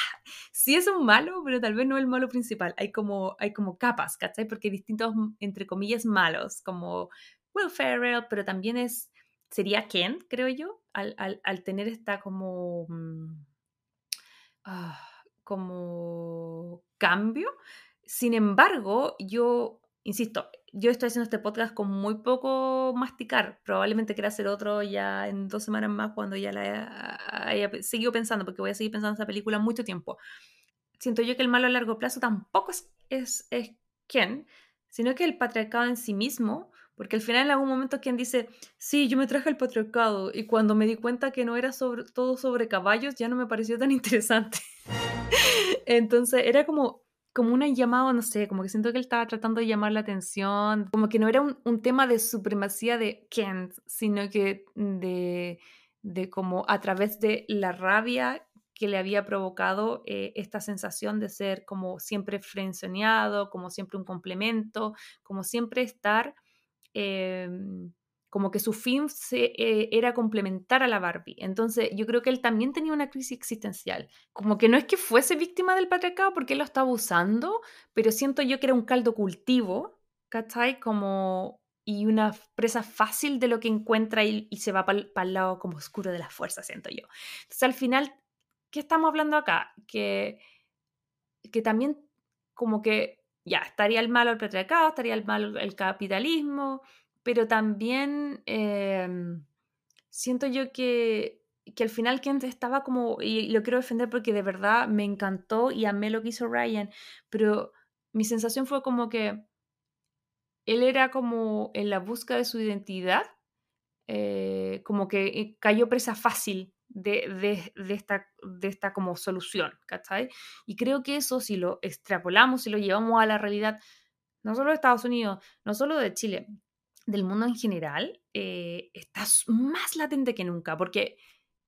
sí es un malo, pero tal vez no el malo principal. Hay como, hay como capas, ¿cachai? Porque hay distintos, entre comillas, malos, como Will Ferrell, pero también es, sería Ken, creo yo, al, al, tener esta como, mm, ah, como cambio. Sin embargo, yo, insisto, yo estoy haciendo este podcast con muy poco masticar. Probablemente quiera hacer otro ya en dos semanas más cuando ya la haya seguido pensando, porque voy a seguir pensando en esta película mucho tiempo. Siento yo que el malo a largo plazo tampoco es, es, es Ken, sino que el patriarcado en sí mismo, porque al final en algún momento Ken dice, sí, yo me traje el patriarcado y cuando me di cuenta que no era sobre, todo sobre caballos, ya no me pareció tan interesante. Entonces era como como una llamada, no sé, como que siento que él estaba tratando de llamar la atención, como que no era un, tema de supremacía de Kent, sino que de, de, como a través de la rabia que le había provocado eh, esta sensación de ser como siempre frenzoneado, como siempre un complemento, como siempre estar em, como que su fin se, eh, era complementar a la Barbie. Entonces yo creo que él también tenía una crisis existencial. Como que no es que fuese víctima del patriarcado porque él lo estaba usando, pero siento yo que era un caldo cultivo, ¿cachai? Como y una presa fácil de lo que encuentra y, se va para el lado como oscuro de la fuerza, siento yo. Entonces al final, ¿qué estamos hablando acá? Que, que también como que ya, estaría el malo el patriarcado, estaría el malo el capitalismo, pero también em, siento yo que, que al final Kent estaba como, y lo quiero defender porque de verdad me encantó y amé lo que hizo Ryan, pero mi sensación fue como que él era como en la búsqueda de su identidad, eh, como que eh, cayó presa fácil de, de, de, esta, de esta como solución, ¿cachai? Y creo que eso si lo extrapolamos, y lo llevamos a la realidad, no solo de Estados Unidos, no solo de Chile, del mundo en general eh, está más latente que nunca, porque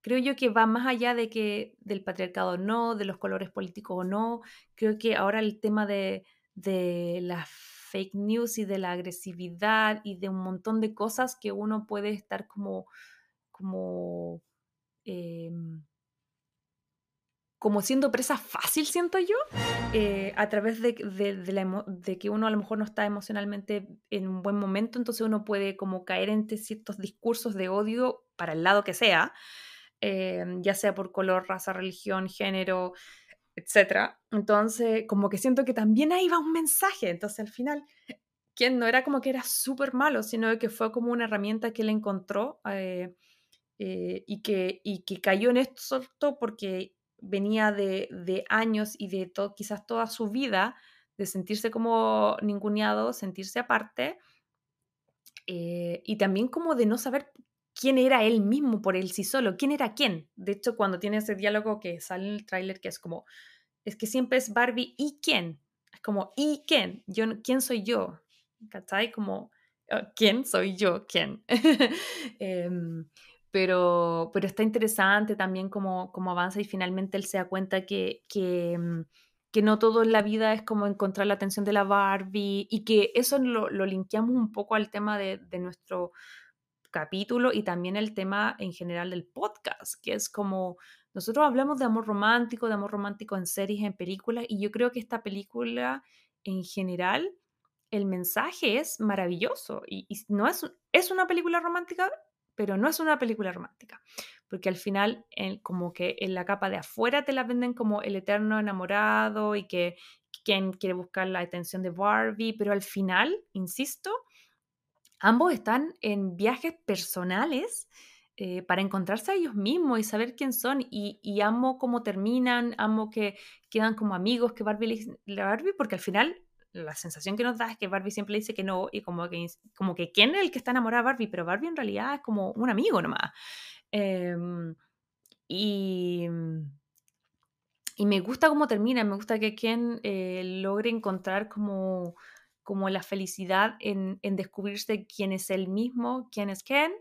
creo yo que va más allá de que del patriarcado o no, de los colores políticos o no. Creo que ahora el tema de, de las fake news y de la agresividad y de un montón de cosas que uno puede estar como, como, em, como siendo presa fácil, siento yo. eh, a través de, de, que uno a lo mejor no está emocionalmente en un buen momento, entonces uno puede como caer en ciertos discursos de odio para el lado que sea, eh, ya sea por color, raza, religión, género, etc. Entonces, como que siento que también ahí va un mensaje, entonces al final quien no era como que era súper malo, sino que fue como una herramienta que él encontró eh, eh, y, que, y que cayó en esto porque venía de, de años y de todo, quizás toda su vida de sentirse como ninguneado, sentirse aparte eh, y también como de no saber quién era él mismo por él sí solo, quién era quién. De hecho, cuando tiene ese diálogo que sale en el tráiler, que es como, es que siempre es Barbie y quién. Es como, ¿y quién? Yo, ¿Quién soy yo? ¿cachai? Como, ah, ¿quién soy yo? ¿Quién? Em, pero, pero está interesante también cómo, cómo, avanza y finalmente él se da cuenta que, que, mm, que, no todo en la vida es como encontrar la atención de la Barbie y que eso lo, lo linkeamos un poco al tema de, de nuestro capítulo y también el tema en general del podcast, que es como nosotros hablamos de amor romántico, de amor romántico en series, en películas, y yo creo que esta película en general el mensaje es maravilloso y, no es, es una película romántica, pero no es una película romántica, porque al final como que en la capa de afuera te la venden como el eterno enamorado y que quien quiere buscar la atención de Barbie, pero al final, insisto, ambos están en viajes personales eh, para encontrarse a ellos mismos y saber quién son y, y, amo cómo terminan, amo que quedan como amigos, que Barbie Barbie, porque al final la sensación que nos da es que Barbie siempre dice que no y como que, como que quién es el que está enamorado de Barbie, pero Barbie en realidad es como un amigo nomás. Em, y, y me gusta cómo termina, me gusta que Ken eh, logre encontrar como, como la felicidad en, en, descubrirse quién es él mismo, quién es Ken,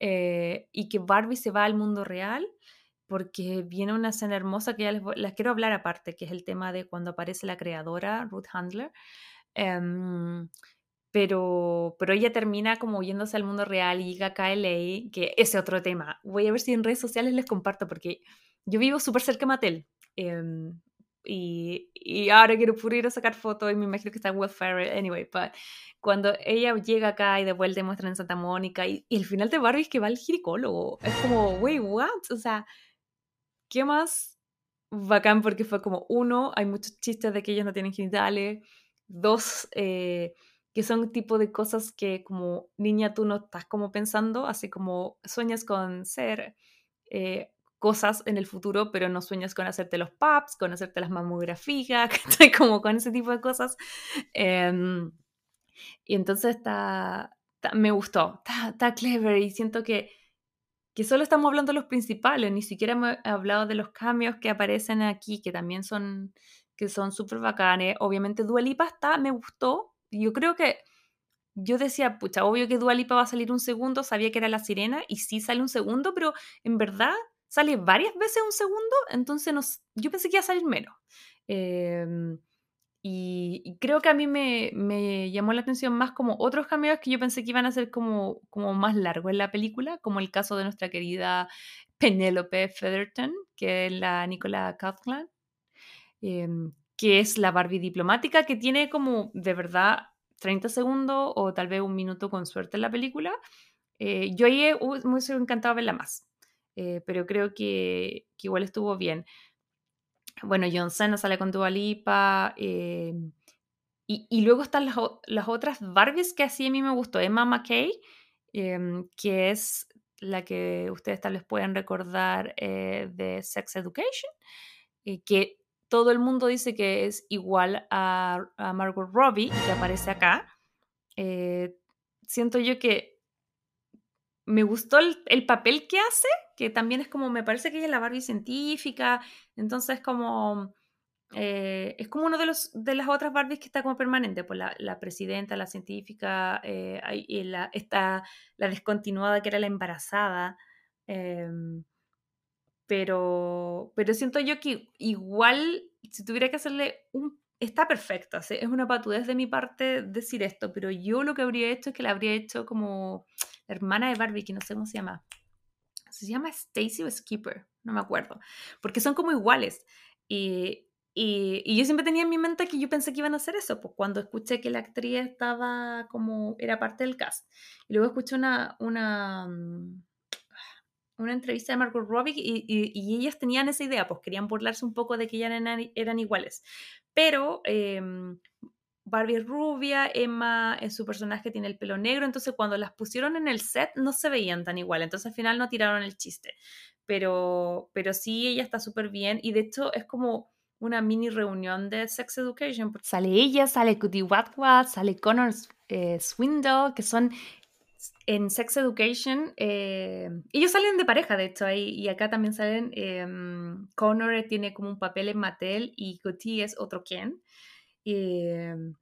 eh, y que Barbie se va al mundo real porque viene una escena hermosa que ya les, quiero hablar aparte, que es el tema de cuando aparece la creadora, Ruth Handler. Em, pero, pero ella termina como yéndose al mundo real y llega a KLA, que ese otro tema. Voy a ver si en redes sociales les comparto, porque yo vivo súper cerca de Mattel. Em, y, y, ahora quiero ir a sacar fotos y me imagino que está Will Ferrell, anyway, but cuando ella llega acá y de vuelta muestra en Santa Mónica y, y el final de Barbie es que va al ginecólogo, es como, wait, what? O sea, ¿Qué más? Bacán porque fue como, uno, hay muchos chistes de que ellos no tienen genitales, dos, eh, que son tipo de cosas que como niña tú no estás como pensando, así como sueñas con ser eh, cosas en el futuro, pero no sueñas con hacerte los paps, con hacerte las mamografías, como con ese tipo de cosas. Em, y entonces está, me gustó, está, está clever y siento que que solo estamos hablando de los principales, ni siquiera hemos hablado de los cambios que aparecen aquí, que también son que son súper bacanes. Obviamente Dualipa está, me gustó. Yo creo que yo decía, pucha, obvio que Dualipa va a salir un segundo, sabía que era la sirena y sí sale un segundo, pero en verdad sale varias veces un segundo, entonces nos, yo pensé que iba a salir menos. Eh, y, creo que a mí me, me, llamó la atención más como otros cameos que yo pensé que iban a ser como, como más largos en la película, como el caso de nuestra querida Penelope Featherton, que es la Nicola Coughlan, em, que es la Barbie diplomática, que tiene como de verdad 30 segundos o tal vez un minuto con suerte en la película. Eh, yo ahí me hubiese encantado verla más, eh, pero creo que, que igual estuvo bien bueno, John Cena sale con Dua Lipa. Eh, y, luego están las, otras Barbies que así a mí me gustó. Emma McKay, em, que es la que ustedes tal vez pueden recordar eh, de Sex Education, eh, que todo el mundo dice que es igual a, a Margot Robbie, que aparece acá. siento yo que me gustó el, el papel que hace, que también es como, me parece que ella es la Barbie científica, entonces como, eh, es como uno de, los, de las otras Barbies que está como permanente, pues la, la presidenta, la científica, eh, la, está la descontinuada que era la embarazada, em, pero, pero siento yo que igual, si tuviera que hacerle un... Está perfecta, es una patudez de mi parte decir esto, pero yo lo que habría hecho es que la habría hecho como hermana de Barbie, que no sé cómo se llama, se llama Stacy o Skipper, no me acuerdo, porque son como iguales. Y, y, yo siempre tenía en mi mente que yo pensé que iban a hacer eso, pues cuando escuché que la actriz estaba como, era parte del cast. Y luego escuché una, una, mm, una entrevista de Margot Robbie y, y, ellas tenían esa idea, pues querían burlarse un poco de que ya eran, eran iguales. Pero em, Barbie es rubia, Emma en su personaje tiene el pelo negro, entonces cuando las pusieron en el set no se veían tan igual, entonces al final no tiraron el chiste. Pero, pero sí, ella está súper bien y de hecho es como una mini reunión de Sex Education. Sale ella, sale Cootie Watwat, sale Connor eh, Swindle, que son en Sex Education. Eh, ellos salen de pareja, de hecho, ahí, y acá también salen. Em, Connor tiene como un papel en Mattel y Cootie es otro Ken. Em,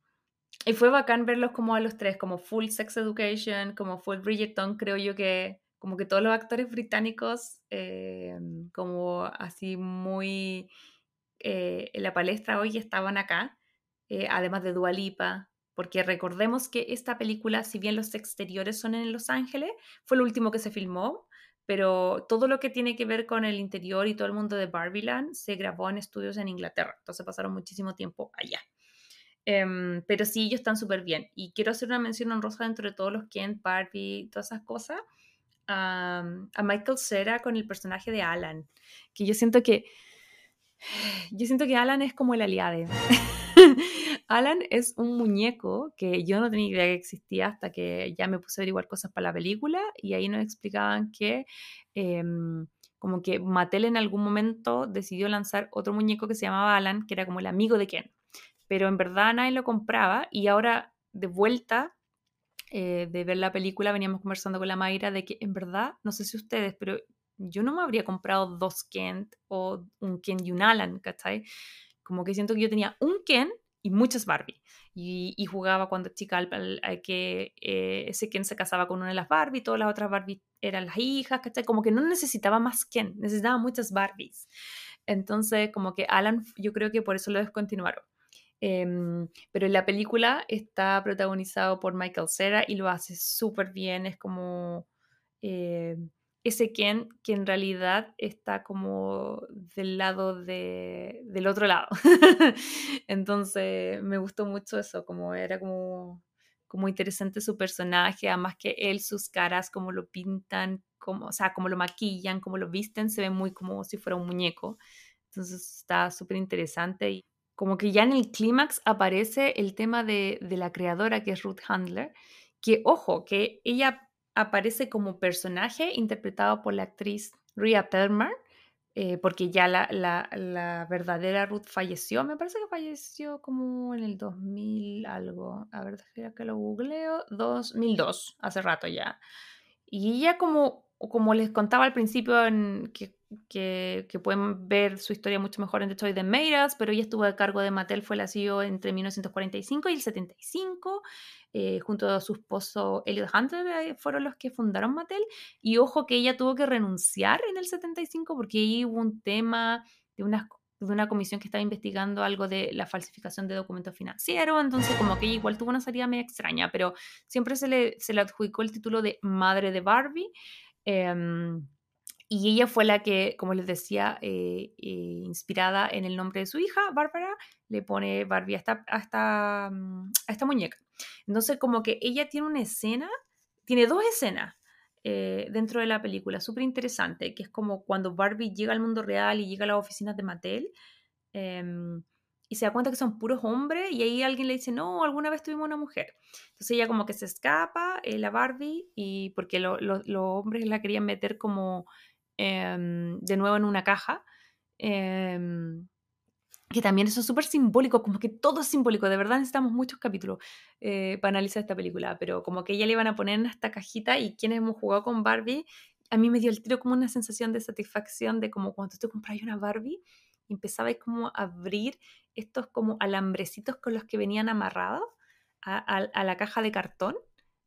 y fue bacán verlos como a los tres, como full Sex Education, como full Bridgerton, creo yo que como que todos los actores británicos, em, como así muy eh, en la palestra hoy estaban acá, eh, además de Dualipa, porque recordemos que esta película, si bien los exteriores son en Los Ángeles, fue lo último que se filmó, pero todo lo que tiene que ver con el interior y todo el mundo de Barbieland se grabó en estudios en Inglaterra, entonces pasaron muchísimo tiempo allá. Em, pero sí, ellos están súper bien. Y quiero hacer una mención honrosa dentro de todos los Ken, Barbie, todas esas cosas, a Michael Cera con el personaje de Alan, que yo siento que yo siento que Alan es como el aliade. Alan es un muñeco que yo no tenía idea que existía hasta que ya me puse a averiguar cosas para la película y ahí nos explicaban que em, como que Mattel en algún momento decidió lanzar otro muñeco que se llamaba Alan, que era como el amigo de Ken. Pero en verdad nadie lo compraba y ahora de vuelta eh, de ver la película veníamos conversando con la Mayra de que en verdad, no sé si ustedes, pero yo no me habría comprado dos Kent o un Ken y un Alan, ¿cachai? Como que siento que yo tenía un Ken y muchas Barbie. Y, jugaba cuando chica al, que eh, ese Ken se casaba con una de las Barbie, todas las otras Barbie eran las hijas, ¿cachai? Como que no necesitaba más Ken, necesitaba muchas Barbies. Entonces, como que Alan, yo creo que por eso lo descontinuaron. Em, pero en la película está protagonizado por Michael Cera y lo hace súper bien, es como... Eh, ese Ken que en realidad está como del lado de, del otro lado. Entonces me gustó mucho eso, como era como, como interesante su personaje, además que él, sus caras, como lo pintan, como, o sea, como lo maquillan, como lo visten, se ve muy como si fuera un muñeco. Entonces está súper interesante y como que ya en el clímax aparece el tema de, la creadora que es Ruth Handler, que ojo, que ella aparece como personaje interpretado por la actriz Rhea Perlman, eh, porque ya la, verdadera Ruth falleció, me parece que falleció como en el 2000 algo, a ver, que lo googleo, 2002, hace rato ya. Y ella como, como les contaba al principio, que que, pueden ver su historia mucho mejor en Detroit de Meiras, pero ella estuvo a cargo de Mattel, fue la CEO entre 1945 y el 75, eh, junto a su esposo Elliot Hunter, eh, fueron los que fundaron Mattel, y ojo que ella tuvo que renunciar en el 75 porque ahí hubo un tema de una, de una comisión que estaba investigando algo de la falsificación de documentos financieros, entonces como que ella igual tuvo una salida medio extraña, pero siempre se le, se le adjudicó el título de madre de Barbie. Em, y ella fue la que, como les decía, eh, eh, inspirada en el nombre de su hija, Bárbara, le pone Barbie a esta, a mm, esta, muñeca. Entonces, como que ella tiene una escena, tiene dos escenas eh, dentro de la película, súper interesante, que es como cuando Barbie llega al mundo real y llega a las oficinas de Mattel. Em, y se da cuenta que son puros hombres y ahí alguien le dice, no, alguna vez tuvimos una mujer. Entonces ella como que se escapa, la Barbie, y porque los hombres la querían meter como Em, de nuevo en una caja. Em, que también eso es súper simbólico, como que todo es simbólico, de verdad necesitamos muchos capítulos eh, para analizar esta película, pero como que ella le iban a poner en esta cajita y quienes hemos jugado con Barbie, a mí me dio el tiro como una sensación de satisfacción de como cuando tú compras una Barbie y empezabais como a abrir estos como alambrecitos con los que venían amarrados a, la caja de cartón,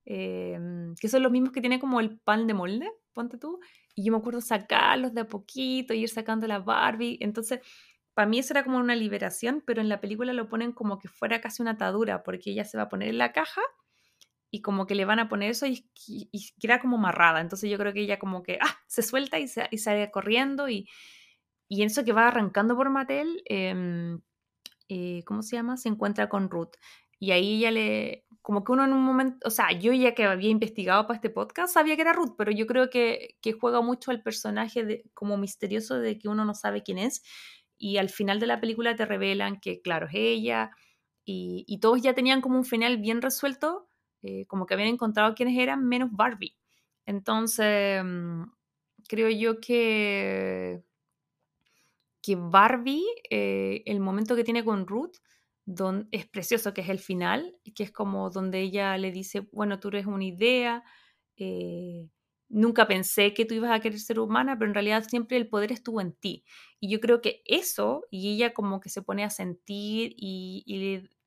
em, que son los mismos que tiene como el pan de molde, ponte tú, y yo me acuerdo sacarlos de a poquito, ir sacando la Barbie. Entonces, para mí eso era como una liberación, pero en la película lo ponen como que fuera casi una atadura, porque ella se va a poner en la caja y como que le van a poner eso y, queda como amarrada. Entonces yo creo que ella como que ah, se suelta y, sale corriendo y, y eso que va arrancando por Mattel, em, eh, ¿cómo se llama? Se encuentra con Ruth. Y ahí ella le, como que uno en un momento, o sea, yo ya que había investigado para este podcast sabía que era Ruth, pero yo creo que, que juega mucho el personaje de, como misterioso de que uno no sabe quién es. Y al final de la película te revelan que, claro, es ella. Y, y todos ya tenían como un final bien resuelto, eh, como que habían encontrado quiénes eran, menos Barbie. Entonces, mm, creo yo que, que Barbie, eh, el momento que tiene con Ruth, don, es precioso, que es el final, que es como donde ella le dice, bueno, tú eres una idea, eh, nunca pensé que tú ibas a querer ser humana, pero en realidad siempre el poder estuvo en ti. Y yo creo que eso, y ella como que se pone a sentir y,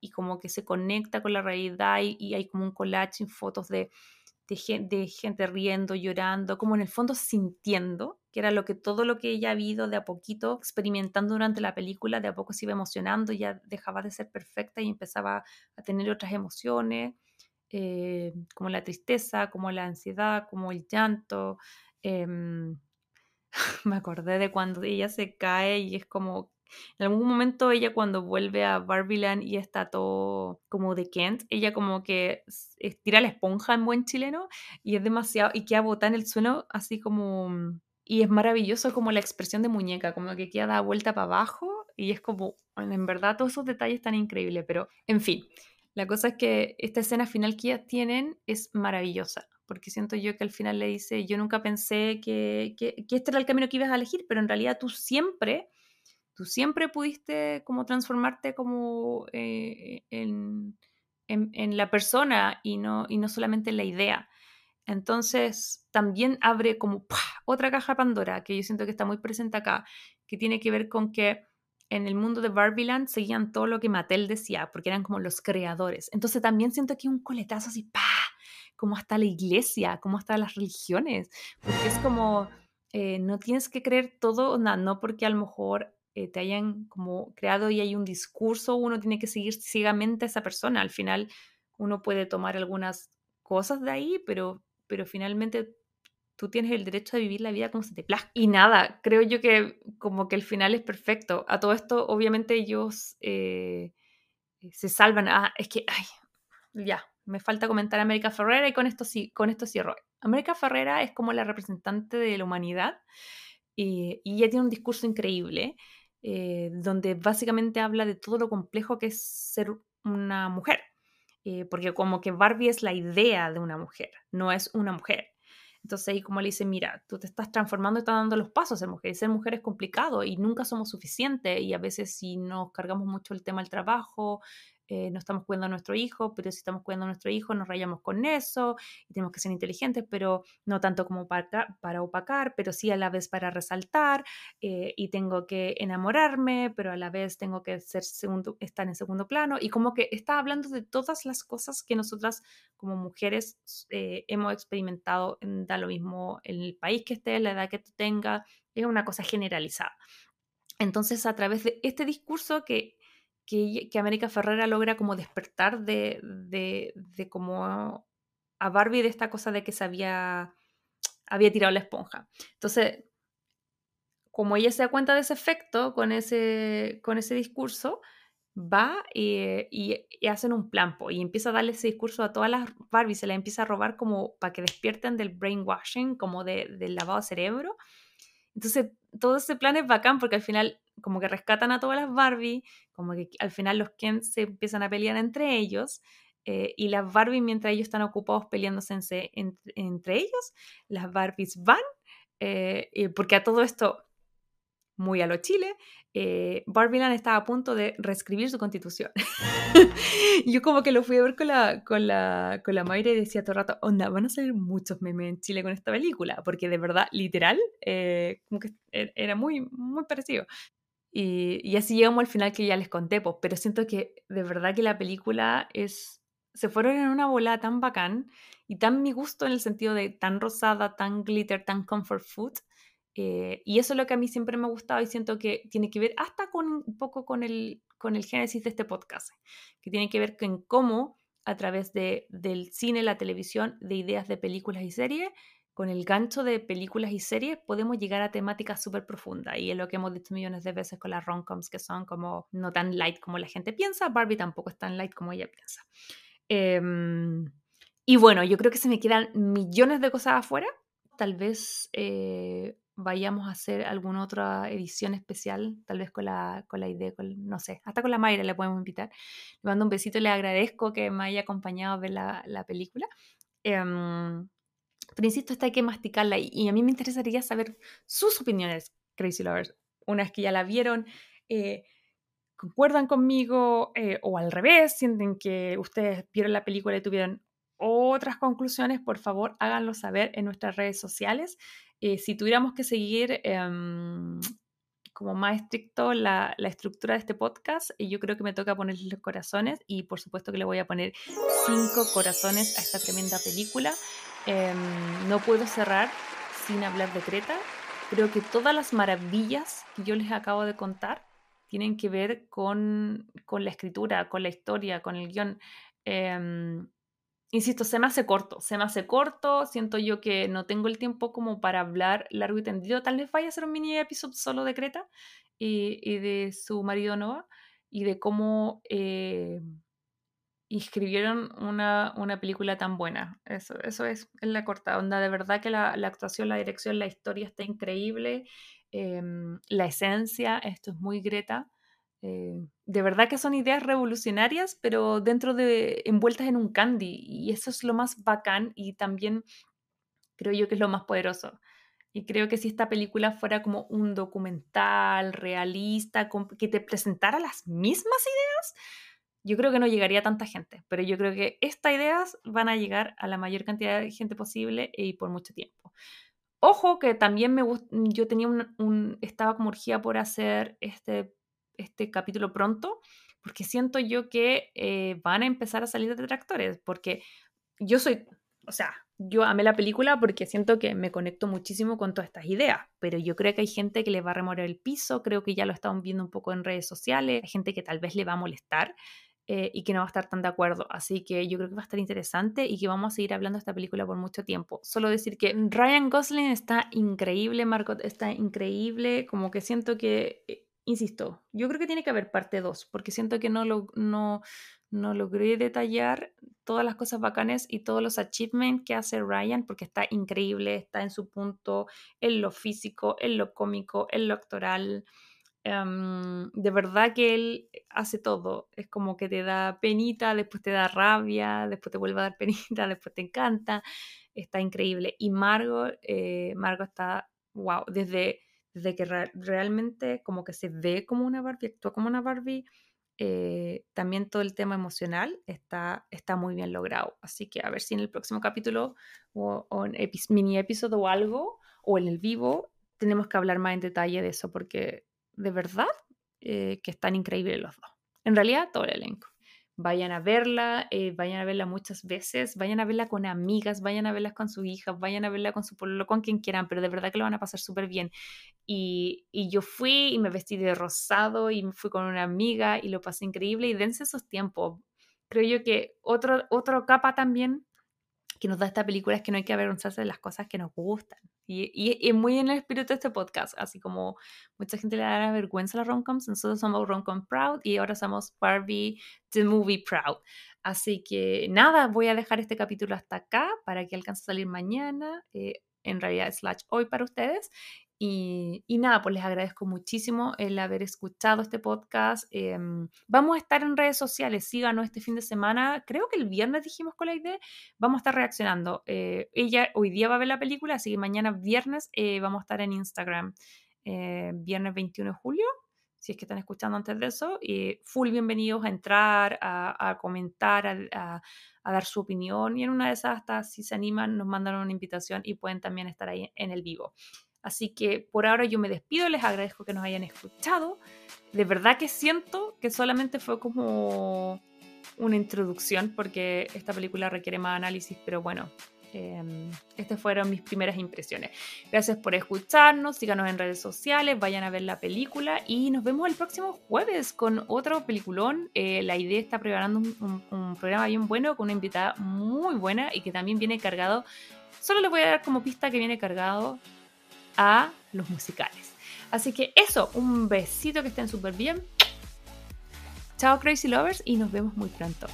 y, como que se conecta con la realidad y, y hay como un collage en fotos de de, gente riendo, llorando, como en el fondo sintiendo, que era lo que todo lo que ella ha vivido de a poquito, experimentando durante la película, de a poco se iba emocionando, ya dejaba de ser perfecta y empezaba a tener otras emociones, eh, como la tristeza, como la ansiedad, como el llanto. Em, me acordé de cuando ella se cae y es como en algún momento ella cuando vuelve a Barbiland y está todo como de Kent, ella como que estira la esponja en buen chileno y es demasiado, y queda botada en el suelo así como... Y es maravilloso como la expresión de muñeca, como que queda da vuelta para abajo y es como, en verdad todos esos detalles están increíbles, pero en fin, la cosa es que esta escena final que ellas tienen es maravillosa, porque siento yo que al final le dice, yo nunca pensé que, que, que este era el camino que ibas a elegir, pero en realidad tú siempre tú siempre pudiste como transformarte como eh, en, en, la persona y no, y no solamente en la idea. Entonces también abre como otra caja Pandora que yo siento que está muy presente acá, que tiene que ver con que en el mundo de Barbieland seguían todo lo que Mattel decía, porque eran como los creadores. Entonces también siento que un coletazo así, ¡pa! como hasta la iglesia, como hasta las religiones, porque es como, eh, no tienes que creer todo, no, no porque a lo mejor eh, te hayan como creado y hay un discurso, uno tiene que seguir ciegamente a esa persona. Al final uno puede tomar algunas cosas de ahí, pero, pero finalmente tú tienes el derecho de vivir la vida como se te plazca. Y nada, creo yo que como que el final es perfecto. A todo esto, obviamente ellos eh, se salvan. Ah, es que, ay, ya, me falta comentar a América Ferrera y con esto, sí, con esto cierro. América Ferrera es como la representante de la humanidad eh, y ella tiene un discurso increíble. Eh, donde básicamente habla de todo lo complejo que es ser una mujer, eh, porque como que Barbie es la idea de una mujer, no es una mujer. Entonces ahí como le dice, mira, tú te estás transformando estás dando los pasos a ser mujer. Y ser mujer es complicado y nunca somos suficientes. Y a veces si nos cargamos mucho el tema del trabajo, eh, no estamos cuidando a nuestro hijo, pero si estamos cuidando a nuestro hijo nos rayamos con eso y tenemos que ser inteligentes, pero no tanto como para, para opacar, pero sí a la vez para resaltar eh, y tengo que enamorarme, pero a la vez tengo que ser segundo, estar en segundo plano y como que está hablando de todas las cosas que nosotras como mujeres eh, hemos experimentado, da lo mismo en el país que estés, la edad que tú tengas, es una cosa generalizada. Entonces, a través de este discurso que que, América Ferrera logra como despertar de, de, como a Barbie de esta cosa de que se había, había tirado la esponja. Entonces, como ella se da cuenta de ese efecto con ese, con ese discurso, va y, y, hacen un plan y empieza a darle ese discurso a todas las Barbies, se la empieza a robar como para que despierten del brainwashing, como de, del lavado de cerebro. Entonces, todo ese plan es bacán porque al final como que rescatan a todas las Barbie, como que al final los Ken se empiezan a pelear entre ellos, eh, y las Barbie, mientras ellos están ocupados peleándose entre ellos, las Barbies van, eh, porque a todo esto, muy a lo Chile, eh, Barbieland estaba a punto de reescribir su constitución. yo como que lo fui a ver con la, con la, con la Mayra y decía todo el rato, onda, van a salir muchos memes en Chile con esta película, porque de verdad, literal, como que e-, era muy, muy parecido. Y, así llegamos al final que ya les conté, pues, pero siento que de verdad que la película es... Se fueron en una bola tan bacán y tan mi gusto en el sentido de tan rosada, tan glitter, tan comfort food. Eh, y eso es lo que a mí siempre me ha gustado y siento que tiene que ver hasta con un poco con el, con el génesis de este podcast, que tiene que ver con cómo a través de, del cine, la televisión, de ideas de películas y series, con el gancho de películas y series podemos llegar a temáticas súper profundas y es lo que hemos dicho millones de veces con las romcoms que son como no tan light como la gente piensa, Barbie tampoco es tan light como ella piensa. Em, y bueno, yo creo que se me quedan millones de cosas afuera, tal vez eh, vayamos a hacer alguna otra edición especial, tal vez con la, con la idea, no sé, hasta con la Mayra le podemos invitar. Le mando un besito le agradezco que me haya acompañado a ver la, la película. Em, pero insisto, esta hay que masticarla y, a mí me interesaría saber sus opiniones, Crazy Lovers. Una vez que ya la vieron, eh, ¿concuerdan conmigo eh, o al revés? ¿Sienten que ustedes vieron la película y tuvieron otras conclusiones? Por favor, háganlo saber en nuestras redes sociales. Eh, si tuviéramos que seguir em, como más estricto la, la, estructura de este podcast, yo creo que me toca ponerle los corazones y por supuesto que le voy a poner cinco corazones a esta tremenda película. Em, no puedo cerrar sin hablar de Creta. Creo que todas las maravillas que yo les acabo de contar tienen que ver con, con la escritura, con la historia, con el guion. Em, insisto, se me hace corto, se me hace corto, siento yo que no tengo el tiempo como para hablar largo y tendido, tal vez vaya a ser un mini episodio solo de Creta y, de su marido Noah y de cómo eh, y escribieron una, una, película tan buena. Eso, eso es, en la corta onda. De verdad que la, la actuación, la dirección, la historia está increíble. Em, la esencia, esto es muy Greta. Eh, de verdad que son ideas revolucionarias, pero dentro de, envueltas en un candy. Y eso es lo más bacán y también creo yo que es lo más poderoso. Y creo que si esta película fuera como un documental realista, que te presentara las mismas ideas, yo creo que no llegaría a tanta gente, pero yo creo que estas ideas van a llegar a la mayor cantidad de gente posible y por mucho tiempo. Ojo que también me yo tenía un, estaba como urgida por hacer este, este capítulo pronto, porque siento yo que eh, van a empezar a salir detractores, porque yo soy, o sea, yo amé la película porque siento que me conecto muchísimo con todas estas ideas, pero yo creo que hay gente que le va a remover el piso, creo que ya lo estamos viendo un poco en redes sociales, hay gente que tal vez le va a molestar, eh, y que no va a estar tan de acuerdo. Así que yo creo que va a estar interesante y que vamos a seguir hablando de esta película por mucho tiempo. Solo decir que Ryan Gosling está increíble, Margot está increíble, como que siento que, eh, insisto, yo creo que tiene que haber parte 2, porque siento que no, lo, no, no logré detallar todas las cosas bacanes y todos los achievements que hace Ryan, porque está increíble, está en su punto en lo físico, en lo cómico, en lo actoral. Em, de verdad que él hace todo. Es como que te da penita, después te da rabia, después te vuelve a dar penita, después te encanta. Está increíble. Y Margot, eh, Margot está, wow, desde, desde que realmente como que se ve como una Barbie, actúa como una Barbie. Eh, también todo el tema emocional está, está muy bien logrado. Así que a ver si en el próximo capítulo o, o en mini episodio o algo, o en el vivo, tenemos que hablar más en detalle de eso, porque de verdad eh, que están increíbles los dos. En realidad, todo el elenco. Vayan a verla, eh, vayan a verla muchas veces, vayan a verla con amigas, vayan a verla con su hija, vayan a verla con su pueblo, con quien quieran, pero de verdad que lo van a pasar súper bien. Y, y, yo fui y me vestí de rosado y fui con una amiga y lo pasé increíble y dense esos tiempos. Creo yo que otro, otro capa también que nos da esta película es que no hay que avergonzarse de las cosas que nos gustan. Y, muy en el espíritu de este podcast, así como mucha gente le da vergüenza a las romcoms, nosotros somos romcom proud y ahora somos Barbie the movie proud. Así que nada, voy a dejar este capítulo hasta acá para que alcance a salir mañana. Eh, en realidad slash hoy para ustedes y, nada, pues les agradezco muchísimo el haber escuchado este podcast. Em, vamos a estar en redes sociales, síganos este fin de semana. Creo que el viernes dijimos con la idea, vamos a estar reaccionando. Eh, ella hoy día va a ver la película, así que mañana viernes eh, vamos a estar en Instagram, eh, viernes 21 de julio. Si es que están escuchando antes de eso, y full bienvenidos a entrar, a, comentar, a, a dar su opinión. Y en una de esas, hasta si se animan, nos mandan una invitación y pueden también estar ahí en el vivo. Así que por ahora yo me despido, les agradezco que nos hayan escuchado. De verdad que siento que solamente fue como una introducción porque esta película requiere más análisis, pero bueno, Em, estas fueron mis primeras impresiones. Gracias por escucharnos, síganos en redes sociales, vayan a ver la película y nos vemos el próximo jueves con otro peliculón. Eh, la idea está preparando un, programa bien bueno con una invitada muy buena y que también viene cargado, solo les voy a dar como pista que viene cargado a los musicales. Así que eso, un besito que estén súper bien. Chao Crazy Lovers y nos vemos muy pronto.